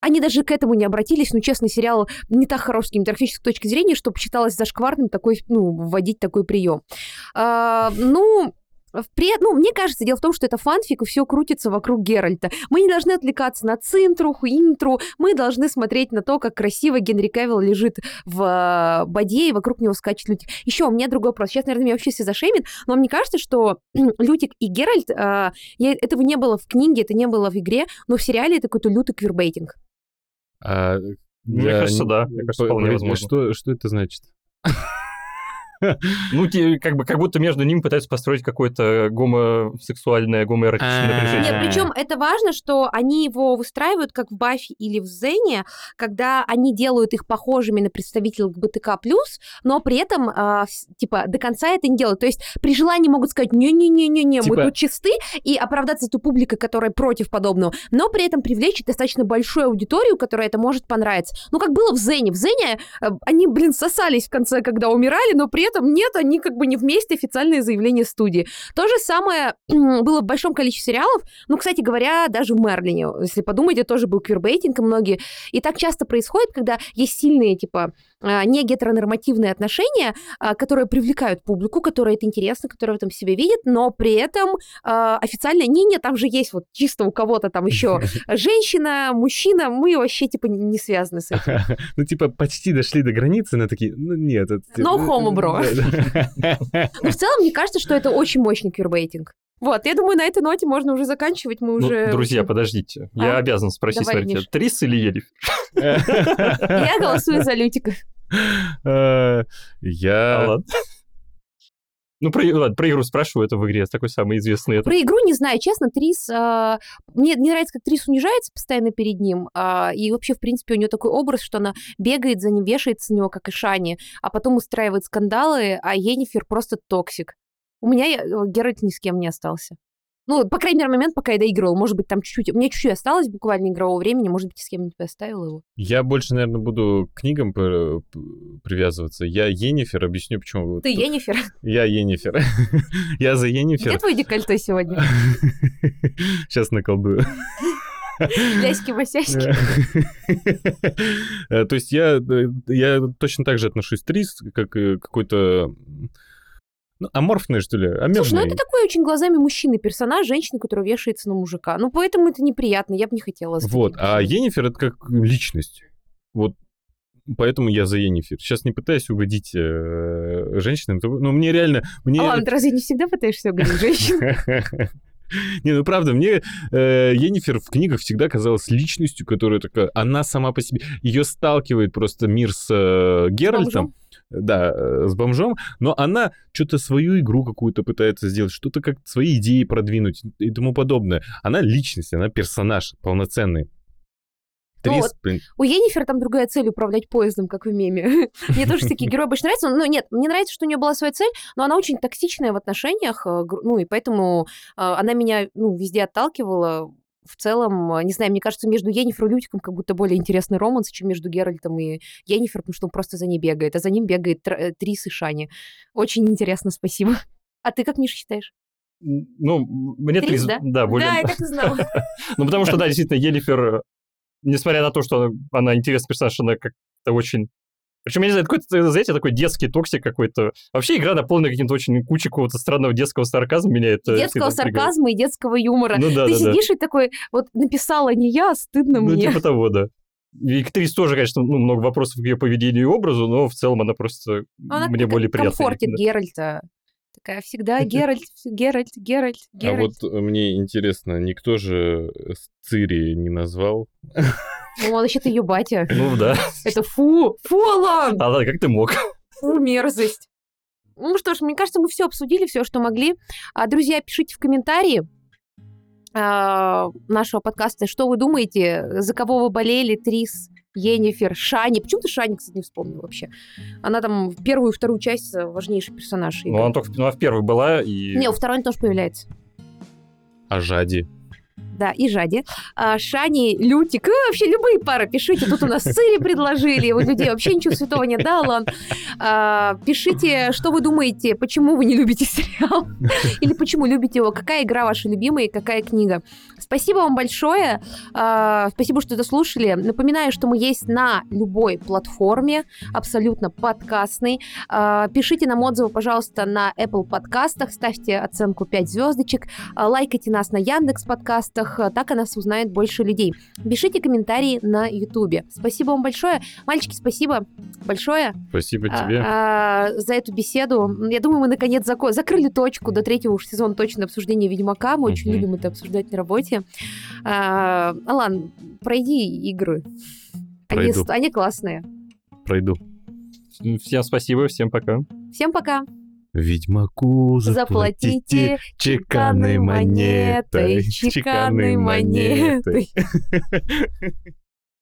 Они даже к этому не обратились, но, честно, сериал не так хорош с кинематографической точки зрения, чтобы считалось зашкварным такой, ну, вводить такой прием. А, ну, Впред, ну, мне кажется, дело в том, что это фанфик, и все крутится вокруг Геральта. Мы не должны отвлекаться на цинтру, интру, мы должны смотреть на то, как красиво Генри Кевилл лежит в э, боде, и вокруг него скачет Лютик. Еще у меня другой вопрос. Сейчас, наверное, меня вообще все зашемит, но мне кажется, что Лютик и Геральт, э, я, этого не было в книге, это не было в игре, но в сериале это какой-то лютый квирбейтинг. А, Мне я кажется, не- да. Мне кажется, по- вполне по- возможно. Что, что это значит? Ну, как бы как будто между ними пытаются построить какое-то гомосексуальное, гомоэротичное А. напряжение. Нет, причем это важно, что они его выстраивают как в Баффи или в Зене, когда они делают их похожими на представителей ЛГБТК+, но при этом, а, типа, до конца это не делают. То есть при желании могут сказать, не-не-не-не-не, мы Типа- тут чисты, и оправдаться ту публикой, которая против подобного, но при этом привлечь достаточно большую аудиторию, которая это может понравиться. Ну, как было в Зене. В Зене э, они, блин, сосались в конце, когда умирали, но при этом нет, они как бы не вместе официальные заявления студии. То же самое было в большом количестве сериалов. Ну, кстати говоря, даже в Мерлине, если подумать, тоже был квирбейтинг, и многие. И так часто происходит, когда есть сильные, типа, не гетеронормативные отношения, а, которые привлекают публику, которая это интересно, которая в этом себя видит, но при этом а, официально не-не, там же есть вот чисто у кого-то там еще женщина, мужчина, мы вообще типа не связаны с этим. Ну, типа, почти дошли до границы, но такие, ну, нет. это, типа, No homo, bro. Да, да. Но в целом, мне кажется, что это очень мощный queerbaiting. Вот, я думаю, на этой ноте можно уже заканчивать, мы Ну, уже... друзья, подождите. Я А? обязан спросить, Давай, смотрите, Миш. Трис или Йеннифэр? Я голосую за Лютика. Э, А, Я... Ну, про, ладно, про игру спрашиваю, это в игре такой самый известный. Это... Про игру не знаю, честно, Трис... а, мне не нравится, как Трис унижается постоянно перед ним, а, и вообще, в принципе, у нее такой образ, что она бегает за ним, вешается на него, как и Шани, а потом устраивает скандалы, а Йеннифэр просто токсик. У меня э, Геральт ни с кем не остался. Ну, по крайней мере, момент, пока я доигрывала. Может быть, там чуть-чуть... У меня чуть-чуть осталось буквально игрового времени. Может быть, с кем-нибудь оставила его. Я больше, наверное, буду к книгам привязываться. Я Енифер, объясню, почему. Ты Енифер. Я Енифер. Я за Где Енифер. твой декольте сегодня? Сейчас наколдую. Ляськи-масяськи. Э, То есть я, э, я точно так же отношусь к Трис, как какой-то ну, аморфный, что ли, Слушай, ну это такой очень глазами мужчины персонаж, женщина, которая вешается на мужика. Ну, поэтому это неприятно, я бы не хотела. Вот, а. Енифер это как личность. Вот поэтому я за Енифер. Сейчас не пытаюсь угодить э, женщинам, но мне реально... Мне... А ладно, ты разве не всегда пытаешься угодить женщин? Не, ну правда, мне э, Енифер в книгах всегда казалась личностью, которая такая, она сама по себе, ее сталкивает просто мир с э, Геральтом, да, э, с бомжом, но она что-то свою игру какую-то пытается сделать, что-то как свои идеи продвинуть и тому подобное. Она личность, она персонаж полноценный. Ну Трис, вот. блин, У Енифер там другая цель управлять поездом, как в меме. Мне тоже такие герои больше нравятся. Ну, нет, мне нравится, что у нее была своя цель, но она очень токсичная в отношениях, э, ну, и поэтому э, она меня, ну, везде отталкивала. В целом, э, не знаю, мне кажется, между Енифер и Лютиком как будто более интересный романс, чем между Геральтом и Енифер, потому что он просто за ней бегает, а за ним бегает Тр- э, Трис и Шани. Очень интересно, спасибо. А ты как, Миша, считаешь? Ну, мне Трис, Трис, да? да, более... Да, я так и знала. Ну, потому что, да, действительно, Енифер, э, несмотря на то, что она, она интересный персонаж, она как-то очень... Причем, я не знаю, какой-то, знаете, такой детский токсик какой-то. Вообще игра наполнена каким-то очень кучей какого-то странного детского сарказма. Меня это... Детского сарказма и детского юмора. Ну да, Ты да, да. сидишь и такой, вот написала не я, а стыдно Ну, мне. типа того, да. И тоже, конечно, ну, много вопросов к ее поведению и образу, но в целом она просто Она мне более приятна. комфортит Да. Геральта. Такая всегда Геральт, Геральт, Геральт, а Геральт. вот мне интересно, никто же с Цири не назвал? Ну, он вообще-то ее батя. Ну да. Это фу, фу, Алан, А ладно, как ты мог? фу, мерзость. Ну что ж, мне кажется, мы все обсудили, все, что могли. А, друзья, пишите в комментарии а, нашего подкаста, что вы думаете, за кого вы болели, Трис, Енифер, Шани. Почему ты Шани, кстати, не вспомнил вообще? Она там в первую и вторую часть э, важнейший персонаж. Ну, игры. она только ну, она в первой была, и... Не, у второй он тоже появляется. А Жади? Да, и Жади. А, Шани, Лютик, вы вообще любые пары пишите. Тут у нас Цири предложили, у людей вообще ничего святого нет, да, Алан? А, пишите, что вы думаете, почему вы не любите сериал, или почему любите его, какая игра ваша любимая и какая книга. Спасибо вам большое, А, спасибо, что дослушали. Напоминаю, что мы есть на любой платформе, абсолютно подкастный. А, Пишите нам отзывы, пожалуйста, на Apple подкастах, ставьте оценку 5 звездочек, а, лайкайте нас на Яндекс подкастах, а, так о нас узнает больше людей. Пишите комментарии на Ютубе. Спасибо вам большое. Мальчики, спасибо большое Спасибо а, тебе. а, за эту беседу. Я думаю, мы наконец зако- закрыли точку до третьего уж сезона точно обсуждения Ведьмака. Мы очень любим это обсуждать на работе. А, Алан, пройди игры. Они, Пройду. с- они классные. Пройду. Всем спасибо, всем пока. Всем пока. Ведьмаку Заплатите заплатите чеканной монетой. чеканной монетой. монетой.